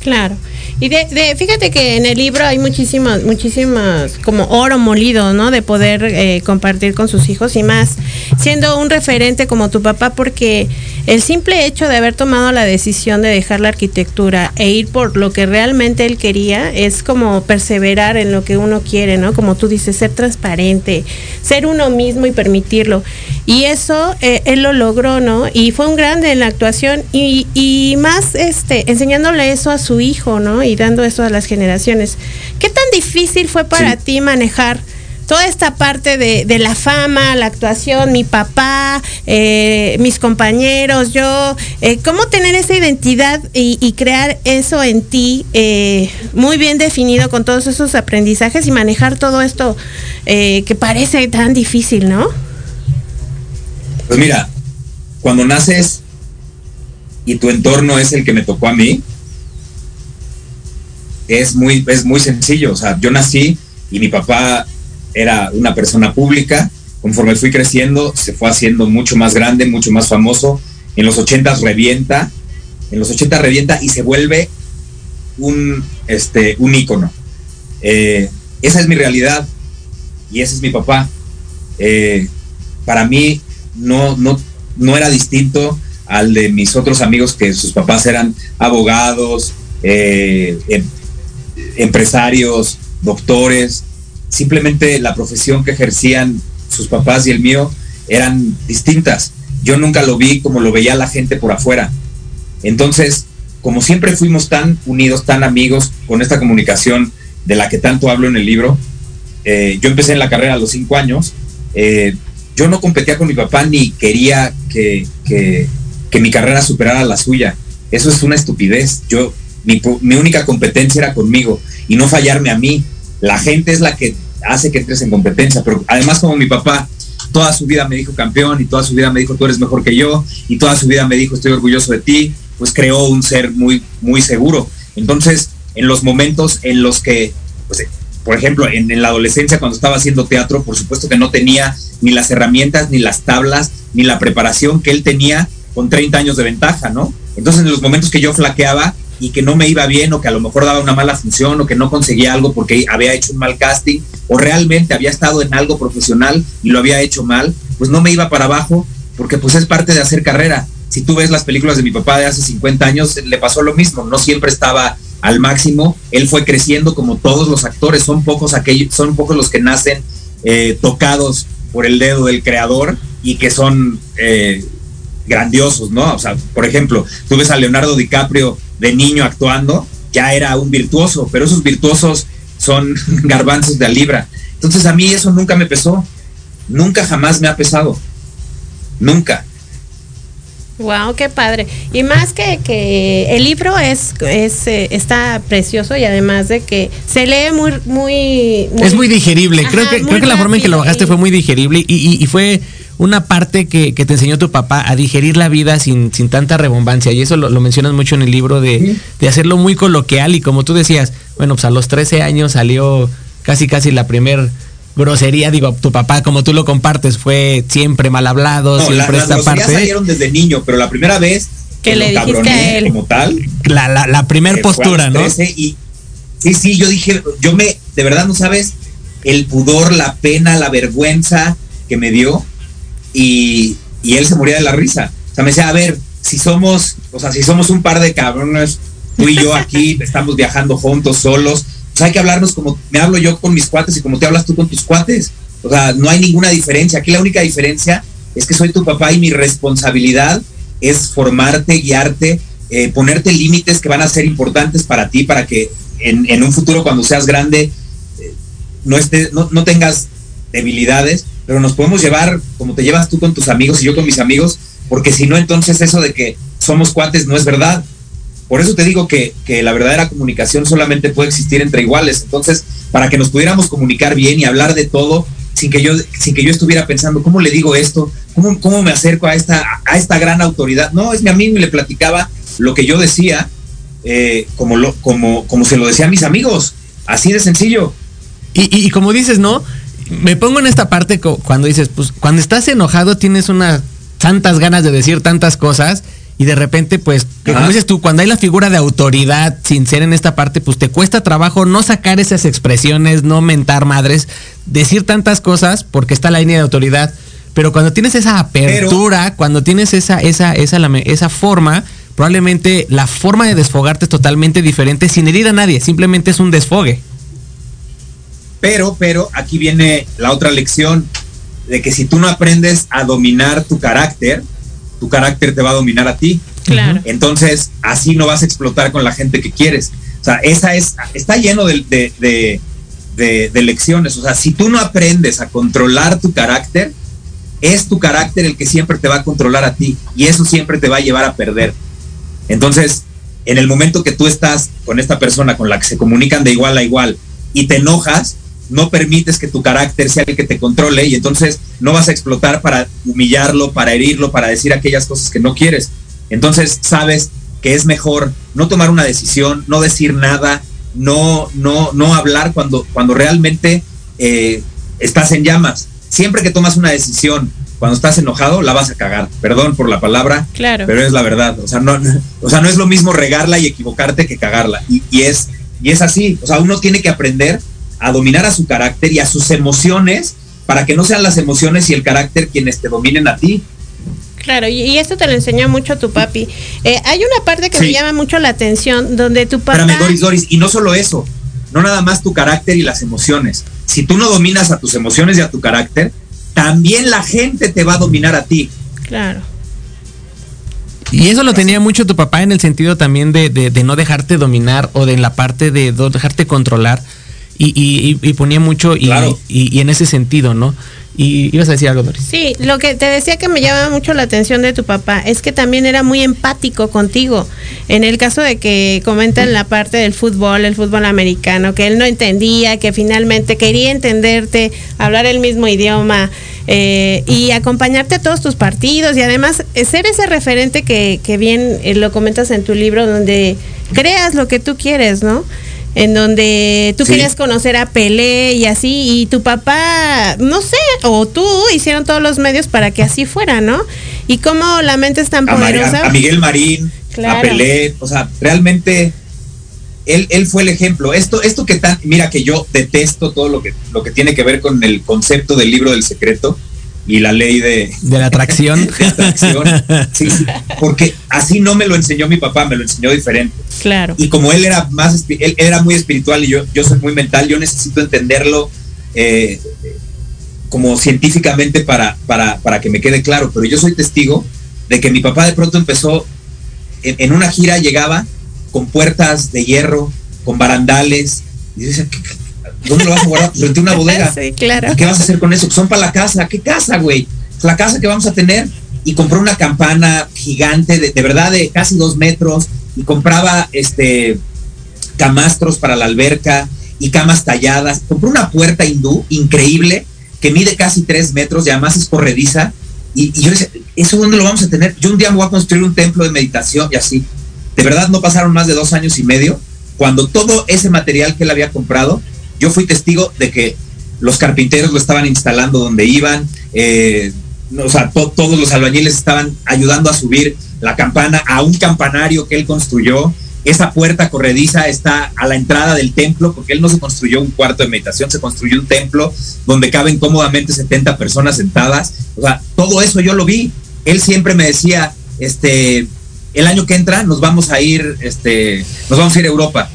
Claro. Y de, de- fíjate que en el libro hay muchísimas, muchísimas, como oro molido, ¿no? De poder eh, compartir con sus hijos y más, siendo un referente como tu papá, porque el simple hecho de haber tomado la decisión de dejar la arquitectura e ir por lo que realmente él quería es como perseverar en lo que uno quiere, ¿no? Como tú dices, ser transparente, ser uno mismo y permitirlo. Y eso eh, él lo logró, ¿no? Y fue un grande en la actuación y, y más este, enseñándole eso a su hijo, ¿no? Y dando eso a las generaciones. ¿Qué tan difícil fue para Sí. ti manejar? Toda esta parte de, de la fama, la actuación, mi papá, eh, mis compañeros, yo, eh, cómo tener esa identidad y, y crear eso en ti eh, muy bien definido con todos esos aprendizajes y manejar todo esto que parece tan difícil, ¿no? Pues mira, cuando naces y tu entorno es el que me tocó a mí, es muy, es muy sencillo. O sea, yo nací y mi papá era una persona pública conforme fui creciendo, se fue haciendo mucho más grande, mucho más famoso. En los 80 revienta, en los 80 revienta y se vuelve un, este, un ícono. Eh, esa es mi realidad y ese es mi papá. Eh, para mí no, no, no era distinto al de mis otros amigos que sus papás eran abogados, eh, em- empresarios, doctores. Simplemente la profesión que ejercían sus papás y el mío eran distintas. Yo nunca lo vi como lo veía la gente por afuera. Entonces, como siempre fuimos tan unidos, tan amigos con esta comunicación de la que tanto hablo en el libro, eh, yo empecé en la carrera a los cinco años. eh, yo no competía con mi papá ni quería que, que- que mi carrera superara la suya. Eso es una estupidez. Yo, mi, mi única competencia era conmigo y no fallarme a mí. La gente es la que hace que entres en competencia, pero además como mi papá toda su vida me dijo campeón y toda su vida me dijo tú eres mejor que yo y toda su vida me dijo estoy orgulloso de ti, pues creó un ser muy, muy seguro. Entonces, en los momentos en los que, pues, por ejemplo, en, en la adolescencia cuando estaba haciendo teatro, por supuesto que no tenía ni las herramientas, ni las tablas, ni la preparación que él tenía con 30 años de ventaja, ¿no? Entonces, en los momentos que yo flaqueaba y que no me iba bien o que a lo mejor daba una mala función o que no conseguía algo porque había hecho un mal casting o realmente había estado en algo profesional y lo había hecho mal, pues no me iba para abajo porque pues es parte de hacer carrera. Si tú ves las películas de mi papá de hace 50 años, le pasó lo mismo, no siempre estaba al máximo, él fue creciendo como todos los actores, son pocos aquellos, son pocos los que nacen eh, tocados por el dedo del creador y que son eh, grandiosos, ¿no? O sea, por ejemplo, tú ves a Leonardo DiCaprio de niño actuando, ya era un virtuoso, pero esos virtuosos son garbanzos de libra. Entonces a mí eso nunca me pesó, nunca jamás me ha pesado, nunca. Wow, qué padre. Y más que, que el libro es, es eh, está precioso y además de que se lee muy, muy, Es muy digerible. creo Ajá, que, muy creo que la forma en que lo bajaste fue muy digerible y, y- y fue una parte que, que te enseñó tu papá a digerir la vida sin, sin tanta rebombancia. Y eso lo, lo mencionas mucho en el libro de, de hacerlo muy coloquial. Y como tú decías, bueno, pues a los 13 años salió casi casi la primer grosería. Digo, tu papá, como tú lo compartes, fue siempre mal hablado, No, la- siempre las esta groserías parte. salieron desde niño, pero la primera vez Que lo le dijiste a él. como tal, La, la, la primer Eh, postura, ¿no? 13 y sí, sí, yo dije, yo me, de verdad no sabes el pudor, la pena, la vergüenza que me dio y, y él se moría de la risa. O sea, me decía, a ver, si somos, o sea, si somos un par de cabrones, tú y yo aquí estamos viajando juntos, solos, pues hay que hablarnos como me hablo yo con mis cuates y como te hablas tú con tus cuates. O sea, no hay ninguna diferencia. Aquí la única diferencia es que soy tu papá y mi responsabilidad es formarte, guiarte, eh, ponerte límites que van a ser importantes para ti, para que en, en un futuro cuando seas grande eh, no, estés, no, no tengas debilidades, pero nos podemos llevar como te llevas tú con tus amigos y yo con mis amigos, porque si no, entonces eso de que somos cuates no es verdad. Por eso te digo que, que la verdadera comunicación solamente puede existir entre iguales. Entonces, para que nos pudiéramos comunicar bien y hablar de todo, sin que yo, sin que yo estuviera pensando, ¿cómo le digo esto? ¿Cómo, cómo me acerco a esta, a esta gran autoridad? No, es mi amigo y le platicaba lo que yo decía, eh, como, lo, como, como se lo decía a mis amigos. Así de sencillo. Y, y- y como dices, ¿no? Me pongo en esta parte cuando dices, pues cuando estás enojado tienes unas tantas ganas de decir tantas cosas y de repente, pues, que como dices tú, cuando hay la figura de autoridad sin ser en esta parte, pues te cuesta trabajo no sacar esas expresiones, no mentar madres, decir tantas cosas porque está la línea de autoridad. Pero cuando tienes esa apertura, cuando tienes esa, esa, esa, esa forma, probablemente la forma de desfogarte es totalmente diferente sin herir a nadie, simplemente es un desfogue. Pero, pero aquí viene la otra lección de que si tú no aprendes a dominar tu carácter, tu carácter te va a dominar a ti. Claro. Entonces, así no vas a explotar con la gente que quieres. O sea, esa es, está lleno de, de, de- de- de lecciones. O sea, si tú no aprendes a controlar tu carácter, es tu carácter el que siempre te va a controlar a ti y eso siempre te va a llevar a perder. Entonces, en el momento que tú estás con esta persona con la que se comunican de igual a igual y te enojas, no permites que tu carácter sea el que te controle y entonces no vas a explotar para humillarlo, para herirlo, para decir aquellas cosas que no quieres. Entonces sabes que es mejor no tomar una decisión, no decir nada, no, no, no hablar cuando, cuando realmente eh, estás en llamas. siempre que tomas una decisión cuando estás enojado, la vas a cagar. Perdón por la palabra, Claro. pero es la verdad. O sea, no, o sea, no es lo mismo regarla y equivocarte que cagarla. Y, y es, y es así. O sea, uno tiene que aprender a dominar a su carácter y a sus emociones para que no sean las emociones y el carácter quienes te dominen a ti. Claro, y, y esto te lo enseñó mucho tu papi. Eh, hay una parte que Sí. me llama mucho la atención, donde tu papá... Espérame, Doris, Doris, y no solo eso, no nada más tu carácter y las emociones. Si tú no dominas a tus emociones y a tu carácter, también la gente te va a dominar a ti. Claro. Y eso lo tenía mucho tu papá en el sentido también de, de- de no dejarte dominar o de la parte de dejarte controlar. Y, y- y- y ponía mucho y, Claro. y- y en ese sentido, ¿no? Y ibas a decir algo, Doris. Sí, lo que te decía que me llama mucho la atención de tu papá es que también era muy empático contigo. En el caso de que comentan la parte del fútbol, el fútbol americano, que él no entendía, que finalmente quería entenderte, hablar el mismo idioma eh, y acompañarte a todos tus partidos y además eh, ser ese referente que, que bien eh, lo comentas en tu libro donde creas lo que tú quieres, ¿no? En donde tú Sí. querías conocer a Pelé y así, y tu papá, no sé, o tú hicieron todos los medios para que así fuera, ¿no? Y cómo la mente es tan A, poderosa. a Miguel Marín, Claro. a Pelé, o sea, realmente él, él fue el ejemplo. Esto, esto que tan, mira que yo detesto todo lo que, lo que tiene que ver con el concepto del libro del secreto y la ley de, De la atracción. de atracción. Sí, sí, porque así no me lo enseñó mi papá, me lo enseñó diferente. Claro. y como él era más él era muy espiritual y yo, yo soy muy mental, yo necesito entenderlo eh, como científicamente para, para, para que me quede claro, pero yo soy testigo de que mi papá de pronto empezó, en, en una gira llegaba con puertas de hierro, con barandales, y yo decía, ¿qué- qué- ¿dónde lo vas a guardar? Pues frente a una bodega. Sí, claro. ¿Y qué vas a hacer con eso? Pues son para la casa. ¿Qué casa, güey? Pues la casa que vamos a tener. Y compró una campana gigante, de, de verdad, de casi dos metros. Y compraba este camastros para la alberca y camas talladas. Compró una puerta hindú increíble que mide casi tres metros y además es corrediza. Y, y yo decía, ¿eso dónde lo vamos a tener? Yo un día me voy a construir un templo de meditación y así. De verdad no pasaron más de dos años y medio cuando todo ese material que él había comprado, yo fui testigo de que los carpinteros lo estaban instalando donde iban, eh, o sea, to- todos los albañiles estaban ayudando a subir la campana a un campanario que él construyó. Esa puerta corrediza está a la entrada del templo, porque él no se construyó un cuarto de meditación, se construyó un templo donde caben cómodamente 70 personas sentadas. O sea, todo eso yo lo vi. Él siempre me decía, este, el año que entra nos vamos a ir, este, nos vamos a ir a Europa.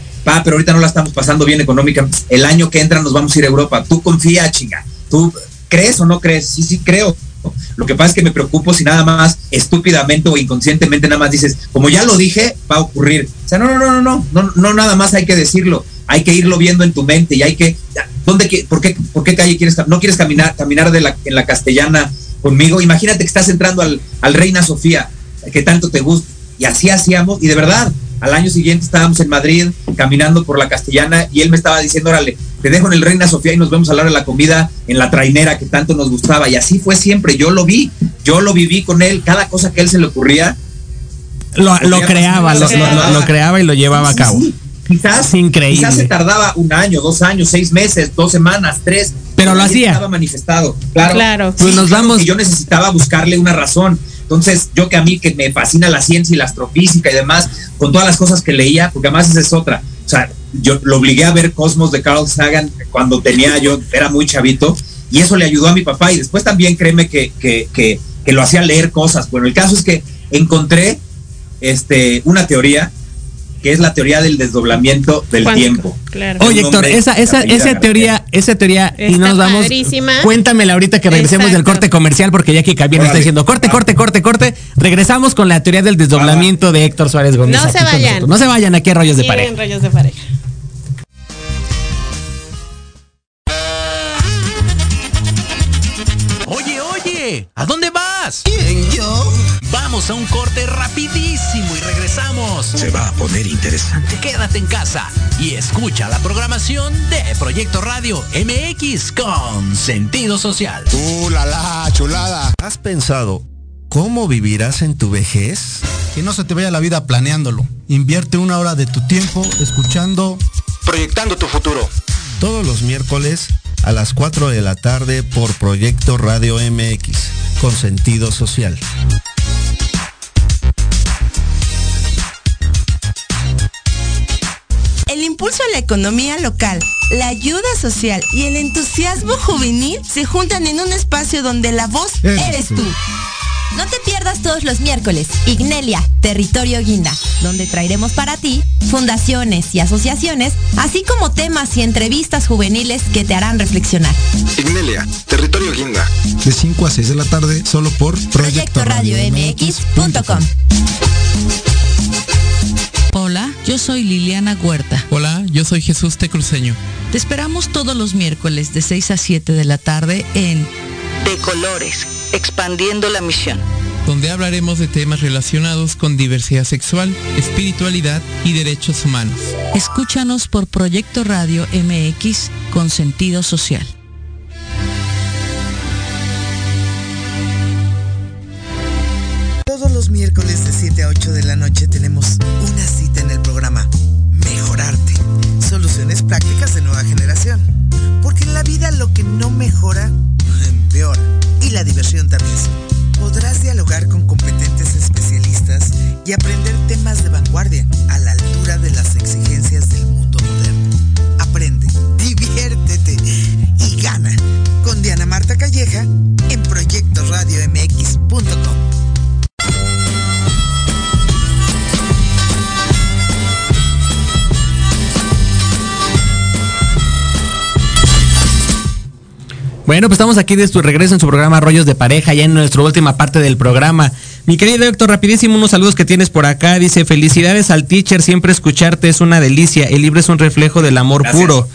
Pero ahorita no la estamos pasando bien económica. El año que entra nos vamos a ir a Europa. Tú confía, chinga. ¿Tú crees o no crees? Sí, sí creo. Lo que pasa es que me preocupo si nada más estúpidamente o inconscientemente nada más dices, como ya lo dije, va a ocurrir. O sea, no, no, no, no, no, no, nada más hay que decirlo. Hay que irlo viendo en tu mente y hay que, ¿dónde, por, qué, ¿por qué calle quieres, no quieres caminar, caminar de la, en la castellana conmigo? Imagínate que estás entrando al, al Reina Sofía, que tanto te gusta. Y así hacíamos, y de verdad, al año siguiente estábamos en Madrid caminando por la castellana y él me estaba diciendo, órale, te dejo en el Reina Sofía y nos vemos a la hora de la comida en la trainera que tanto nos gustaba. Y así fue siempre, yo lo vi, yo lo viví con él, cada cosa que a él se le ocurría. Lo, lo creaba, lo, Sí. lo- lo- lo creaba y lo llevaba a cabo. sí, Quizás, increíble. quizás se tardaba un año, dos años, seis meses, dos semanas, tres. Pero lo hacía. Estaba manifestado. Claro. Claro. Pues nos vamos- yo necesitaba buscarle una razón. Entonces, yo que a mí que me fascina la ciencia y la astrofísica y demás, con todas las cosas que leía, porque además esa es otra. O sea, yo lo obligué a ver Cosmos de Carl Sagan cuando tenía yo, era muy chavito, y eso le ayudó a mi papá. Y después también créeme que, que, que, que lo hacía leer cosas. Bueno, el caso es que encontré este, una teoría que es la teoría del desdoblamiento del Cuántico, tiempo. Claro. Oye, Héctor, esa, esa, esa teoría, esa teoría, y Está nos vamos. padrísima. Cuéntamela ahorita que regresemos del corte comercial, porque ya que Javier está diciendo corte, corte, corte, corte. Regresamos con la teoría del desdoblamiento de Héctor Suárez Gómez. No se vayan. nosotros. No se vayan aquí a rollos de pareja. rollos de pareja. ¿A dónde vas? ¿Quién, yo? Vamos a un corte rapidísimo y regresamos. Se va a poner interesante. Quédate en casa y escucha la programación de Proyecto Radio MX con sentido social. ¡Uh, la, la, chulada! ¿Has pensado cómo vivirás en tu vejez? Que no se te vaya la vida planeándolo. Invierte una hora de tu tiempo escuchando Proyectando tu futuro. Todos los miércoles a las 4 de la tarde por Proyecto Radio MX, con sentido social. El impulso a la economía local, la ayuda social y el entusiasmo juvenil se juntan en un espacio donde la voz eres tú. No te pierdas todos los miércoles Ignelia, Territorio Guinda, donde traeremos para ti fundaciones y asociaciones, así como temas y entrevistas juveniles que te harán reflexionar. Ignelia, Territorio Guinda. De 5 a 6 de la tarde, solo por Proyecto Radio MX.com. Hola, yo soy Liliana Huerta. Hola, yo soy Jesús Tecruceño. Te esperamos todos los miércoles de 6 a 7 de la tarde en De Colores, expandiendo la misión. Donde hablaremos de temas relacionados con diversidad sexual, espiritualidad y derechos humanos. Escúchanos por Proyecto Radio MX con sentido social. Todos los miércoles de 7 a 8 de la noche tenemos una cita en el programa Mejorarte. Soluciones prácticas de nueva generación. Porque en la vida lo que no mejora, empeora. Y la diversión también. Podrás dialogar con competentes especialistas y aprender temas de vanguardia a la altura de las exigencias del mundo moderno. Aprende, diviértete y gana con Diana Marta Calleja en proyectoradiomx.com. Bueno, pues estamos aquí de su regreso en su programa Rollos de Pareja, ya en nuestra última parte del programa. Mi querido Héctor, rapidísimo unos saludos que tienes por acá. Dice, felicidades al teacher, siempre escucharte es una delicia. El libro es un reflejo del amor Gracias. puro.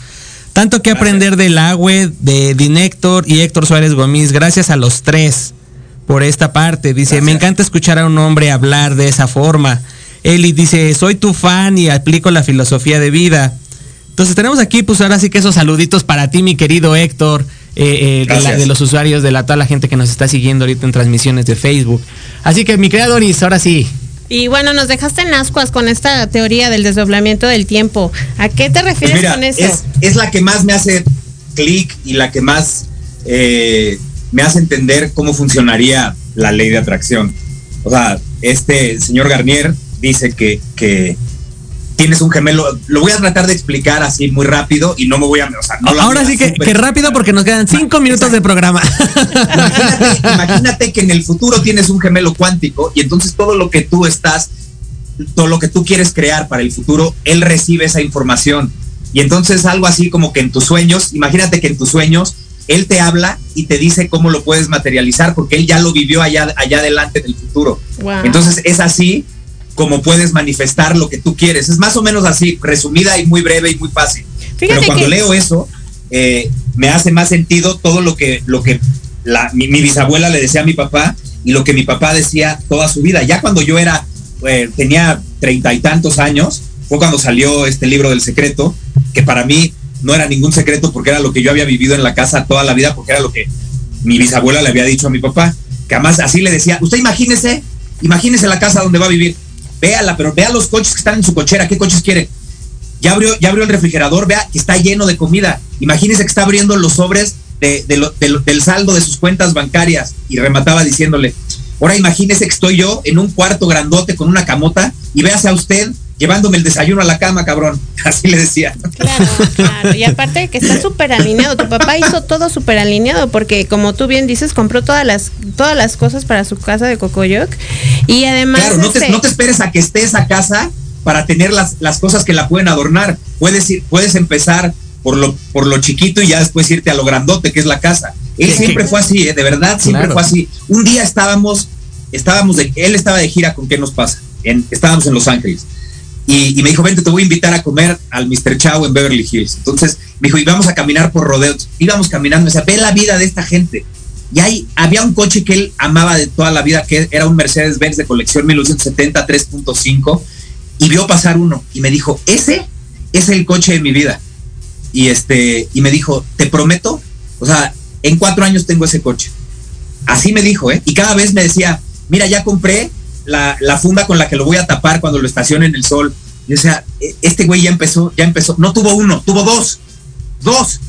Tanto que aprender del agua, de Dinéctor y Héctor Suárez Gómez. Gracias a los tres por esta parte. Dice, me encanta escuchar a un hombre hablar de esa forma. Eli dice, soy tu fan y aplico la filosofía de vida. Entonces tenemos aquí, pues ahora sí que esos saluditos para ti, mi querido Héctor, eh, eh, de, la- Gracias. de los usuarios, de la, toda la gente que nos está siguiendo ahorita en transmisiones de Facebook. Así que mi querida Doris, ahora sí. Y bueno, nos dejaste en ascuas con esta teoría del desdoblamiento del tiempo. ¿A qué te Pues refieres mira, con eso? es, es la que más me hace clic y la que más eh, me hace entender cómo funcionaría la ley de atracción. O sea, este señor Garnier dice que, que tienes un gemelo. Lo voy a tratar de explicar así muy rápido y no me voy a. O sea, no ahora sí que, que rápido porque nos quedan cinco minutos de programa. Imagínate, imagínate que en el futuro tienes un gemelo cuántico y entonces todo lo que tú estás, todo lo que tú quieres crear para el futuro, él recibe esa información. Y entonces algo así como que en tus sueños, imagínate que en tus sueños, él te habla y te dice cómo lo puedes materializar porque él ya lo vivió allá, allá adelante en el futuro. Wow. Entonces es así como puedes manifestar lo que tú quieres. Es más o menos así, resumida y muy breve y muy fácil. Fíjate Pero cuando que- leo eso, eh, me hace más sentido todo lo que, lo que la- mi, mi bisabuela le decía a mi papá y lo que mi papá decía toda su vida. Ya cuando yo era, eh, tenía treinta y tantos años, fue cuando salió este libro del secreto, que para mí no era ningún secreto porque era lo que yo había vivido en la casa toda la vida, porque era lo que mi bisabuela le había dicho a mi papá, que además así le decía, usted imagínese, imagínese la casa donde va a vivir, véala, pero vea los coches que están en su cochera, ¿qué coches quiere? Ya abrió, ya abrió el refrigerador, vea que está lleno de comida. Imagínese que está abriendo los sobres de- lo- del saldo de sus cuentas bancarias y remataba diciéndole, ahora imagínese que estoy yo en un cuarto grandote con una camota y véase a usted llevándome el desayuno a la cama, cabrón. Así le decía. Claro, claro. Y aparte de que está súper alineado. Tu papá hizo todo súper alineado porque, como tú bien dices, compró todas las todas las cosas para su casa de Cocoyoc. Y además. Claro, no te, este, no te esperes a que esté esa casa para tener las, las cosas que la pueden adornar. Puedes, ir, puedes empezar por lo, por lo chiquito y ya después irte a lo grandote, que es la casa. Él siempre fue así, ¿eh? de verdad, siempre Claro. fue así. Un día estábamos, estábamos de, él estaba de gira con ¿Qué nos pasa? En, estábamos en Los Ángeles. Y, me dijo, vente, te voy a invitar a comer al Mr. Chao en Beverly Hills. Entonces me dijo, y vamos a caminar por rodeos. Íbamos caminando, me decía, ve la vida de esta gente. Y ahí había un coche que él amaba de toda la vida, que era un Mercedes-Benz de colección 1970 3.5, y vio pasar uno y me dijo, ese es el coche de mi vida. Y este, y me dijo, te prometo, o sea, en cuatro años tengo ese coche. Así me dijo, ¿eh? Y cada vez me decía, mira, ya compré la, la funda con la que lo voy a tapar cuando lo estacione en el sol. Y o sea, e- este güey ya empezó, ya empezó, no tuvo uno, tuvo dos, dos.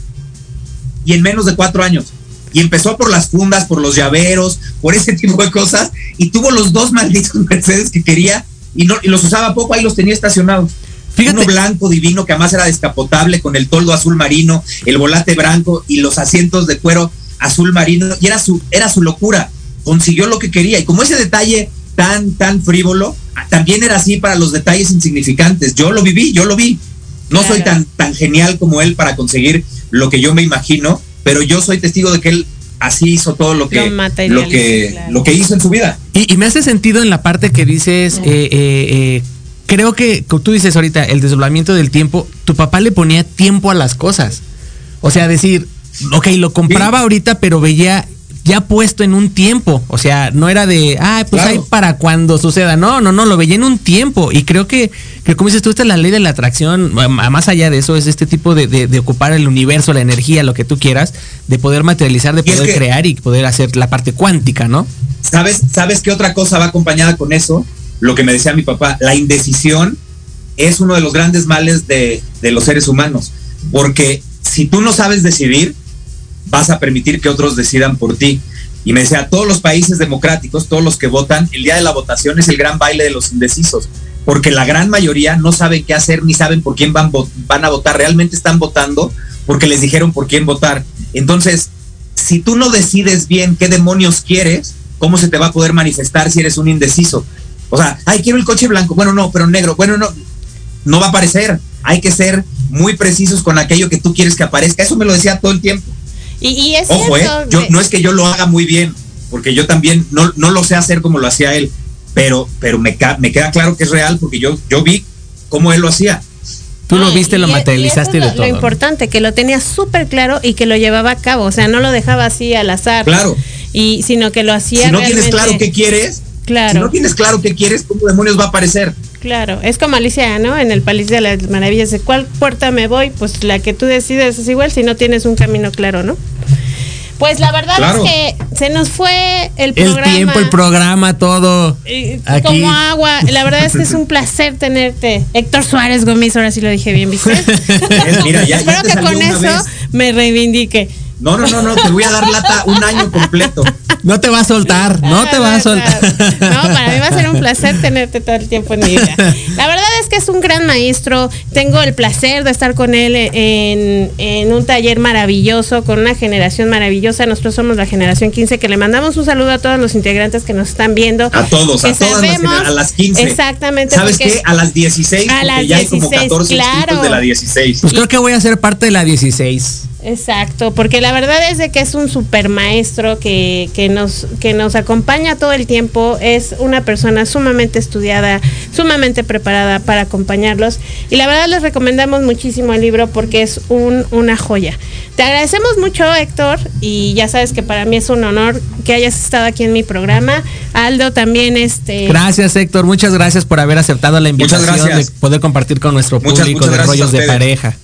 y en menos de cuatro años. Y empezó por las fundas, por los llaveros, por ese tipo de cosas, y tuvo los dos malditos Mercedes que quería y, no, y los usaba poco, ahí los tenía estacionados. Fíjate. Uno blanco divino que además era descapotable con el toldo azul marino, el volante blanco y los asientos de cuero azul marino y era su era su locura. Consiguió lo que quería y como ese detalle tan tan frívolo, también era así para los detalles insignificantes. Yo lo viví, yo lo vi. No soy tan tan genial como él para conseguir lo que yo me imagino, pero yo soy testigo de que él así hizo todo lo que Lo que claro. lo que hizo en su vida. Y, y me hace sentido en la parte que dices, eh, eh, eh, creo que como tú dices ahorita, el desdoblamiento del tiempo, tu papá le ponía tiempo a las cosas. O sea, decir, ok, lo compraba ahorita, pero veía ya puesto en un tiempo. O sea, no era de, ah, pues Claro. ahí para cuando suceda. No, no, no, lo veía en un tiempo. Y creo que, que como dices tú, esta es la ley de la atracción. a- Más allá de eso, es este tipo de, de- de ocupar el universo, la energía, lo que tú quieras, de poder materializar, de es poder que- crear y poder hacer la parte cuántica, ¿no? ¿Sabes, ¿Sabes qué otra cosa va acompañada con eso? Lo que me decía mi papá, la indecisión es uno de los grandes males de, de los seres humanos, porque si tú no sabes decidir, vas a permitir que otros decidan por ti. Y me decía, todos los países democráticos, todos los que votan, el día de la votación es el gran baile de los indecisos, porque la gran mayoría no saben qué hacer ni saben por quién van, van a votar, realmente están votando porque les dijeron por quién votar. Entonces, si tú no decides bien qué demonios quieres, ¿cómo se te va a poder manifestar si eres un indeciso? O sea, ay, quiero el coche blanco, bueno, no, pero negro, bueno, no, no va a aparecer. Hay que ser muy precisos con aquello que tú quieres que aparezca. Eso me lo decía todo el tiempo. Y, y es Ojo, ¿eh? Yo, no es que yo lo haga muy bien, porque yo también no, no lo sé hacer como lo hacía él, pero, pero me, ca- me queda claro que es real porque yo, yo vi cómo él lo hacía. Tú lo viste, lo y- materializaste y eso de es lo, todo. Lo importante, que lo tenía súper claro y que lo llevaba a cabo. O sea, no lo dejaba así al azar. Claro. Y, sino que lo hacía Si no realmente. tienes claro qué quieres, Claro. si no tienes claro qué quieres, ¿cómo demonios va a aparecer? Claro, es como Alicia, ¿no? En el País de las Maravillas, ¿de cuál puerta me voy? Pues la que tú decides es igual si no tienes un camino claro, ¿no? Pues la verdad Claro. es que se nos fue el El programa. tiempo, el programa, todo. y. Como agua. La verdad es que es un placer tenerte. Héctor Suárez Gómez, ahora sí lo dije bien, ¿viste? Mira, ya- Espero que con eso vez. me reivindique. No, no, no, no, te voy a dar lata un año completo. No te va a soltar, no te va a soltar. No, para mí va a ser un placer tenerte todo el tiempo en mi vida. La verdad es que es un gran maestro. Tengo el placer de estar con él en, en un taller maravilloso, con una generación maravillosa. Nosotros somos la generación 15, que le mandamos un saludo a todos los integrantes que nos están viendo. A todos, a todas las, a las 15. Exactamente. ¿Sabes qué? A las 16, A porque las ya hay como 16, 14 inscritos claro. de la 16. Pues creo que voy a ser parte de la 16. Exacto, porque la verdad es de que es un super maestro que, que, nos, que nos acompaña todo el tiempo, es una persona sumamente estudiada, sumamente preparada para acompañarlos y la verdad les recomendamos muchísimo el libro porque es un, una joya. Te agradecemos mucho Héctor y ya sabes que para mí es un honor que hayas estado aquí en mi programa. Aldo también este... Gracias, Héctor. Muchas gracias por haber aceptado la invitación de poder compartir con nuestro público muchas de rollos de pareja.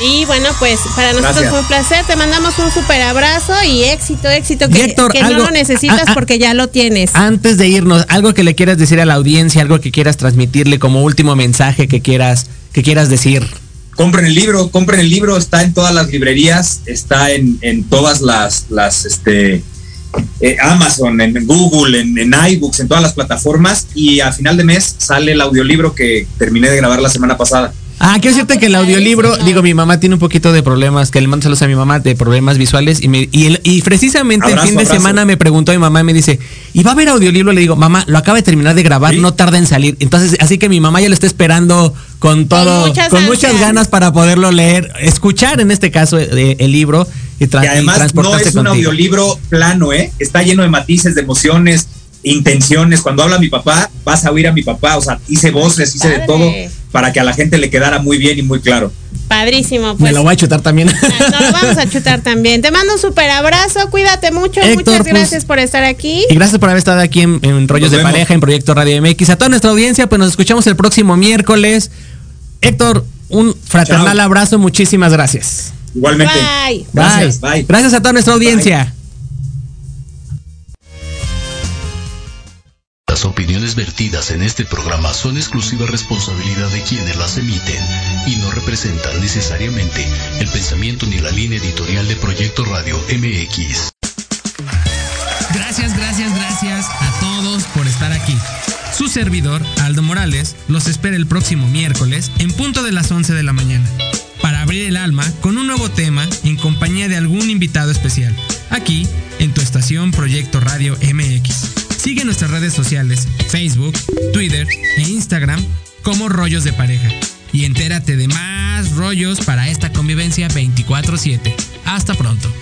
Y bueno, pues para nosotros Gracias. fue un placer. Te mandamos un super abrazo y éxito, éxito. Que, Y Héctor, que no lo necesitas ah, ah, porque ya lo tienes. Antes de irnos, algo que le quieras decir a la audiencia, algo que quieras transmitirle como último mensaje que quieras, que quieras decir. Compren el libro, compren el libro, está en todas las librerías, está en, en todas las, las este, eh, Amazon, en Google, en, en iBooks, en todas las plataformas y a final de mes sale el audiolibro que terminé de grabar la semana pasada. Ah, quiero decirte que el audiolibro, digo, mi mamá tiene un poquito de problemas, que le mando saludos a mi mamá de problemas visuales y me, y, el- y precisamente Abrazo, el fin de abrazo. semana me preguntó mi mamá y me dice, ¿y va a haber audiolibro? Le digo, mamá, lo acaba de terminar de grabar, ¿Sí? no tarda en salir. Entonces, así que mi mamá ya lo está esperando con todo, muchas con muchas ganas para poderlo leer, escuchar en este caso eh, el libro y, tra- Y y además no es un contigo. audiolibro plano, ¿eh? Está lleno de matices, de emociones, intenciones. Cuando habla mi papá, vas a oír a mi papá. O sea, hice voces, hice de todo para que a la gente le quedara muy bien y muy claro. Padrísimo, Me pues. lo voy a chutar también. Nos lo vamos a chutar también. Te mando un super abrazo, cuídate mucho. Héctor, Muchas pues, gracias por estar aquí. Y gracias por haber estado aquí en, en Rollos Nos de vemos. Pareja, en Proyecto Radio MX. A toda nuestra audiencia, pues nos escuchamos el próximo miércoles. Héctor, un fraternal Chao. abrazo, muchísimas gracias. Igualmente. Bye. Gracias, bye. bye. Gracias a toda nuestra audiencia. Las opiniones vertidas en este programa son exclusiva responsabilidad de quienes las emiten y no representan necesariamente el pensamiento ni la línea editorial de Proyecto Radio MX. Gracias, gracias, gracias a todos por estar aquí. Su servidor, Aldo Morales, los espera el próximo miércoles en punto de las 11 de la mañana para abrir el alma con un nuevo tema en compañía de algún invitado especial, aquí en tu estación Proyecto Radio MX. Sigue nuestras redes sociales, Facebook, Twitter e Instagram como Rollos de Pareja y entérate de más rollos para esta convivencia 24/7. Hasta pronto.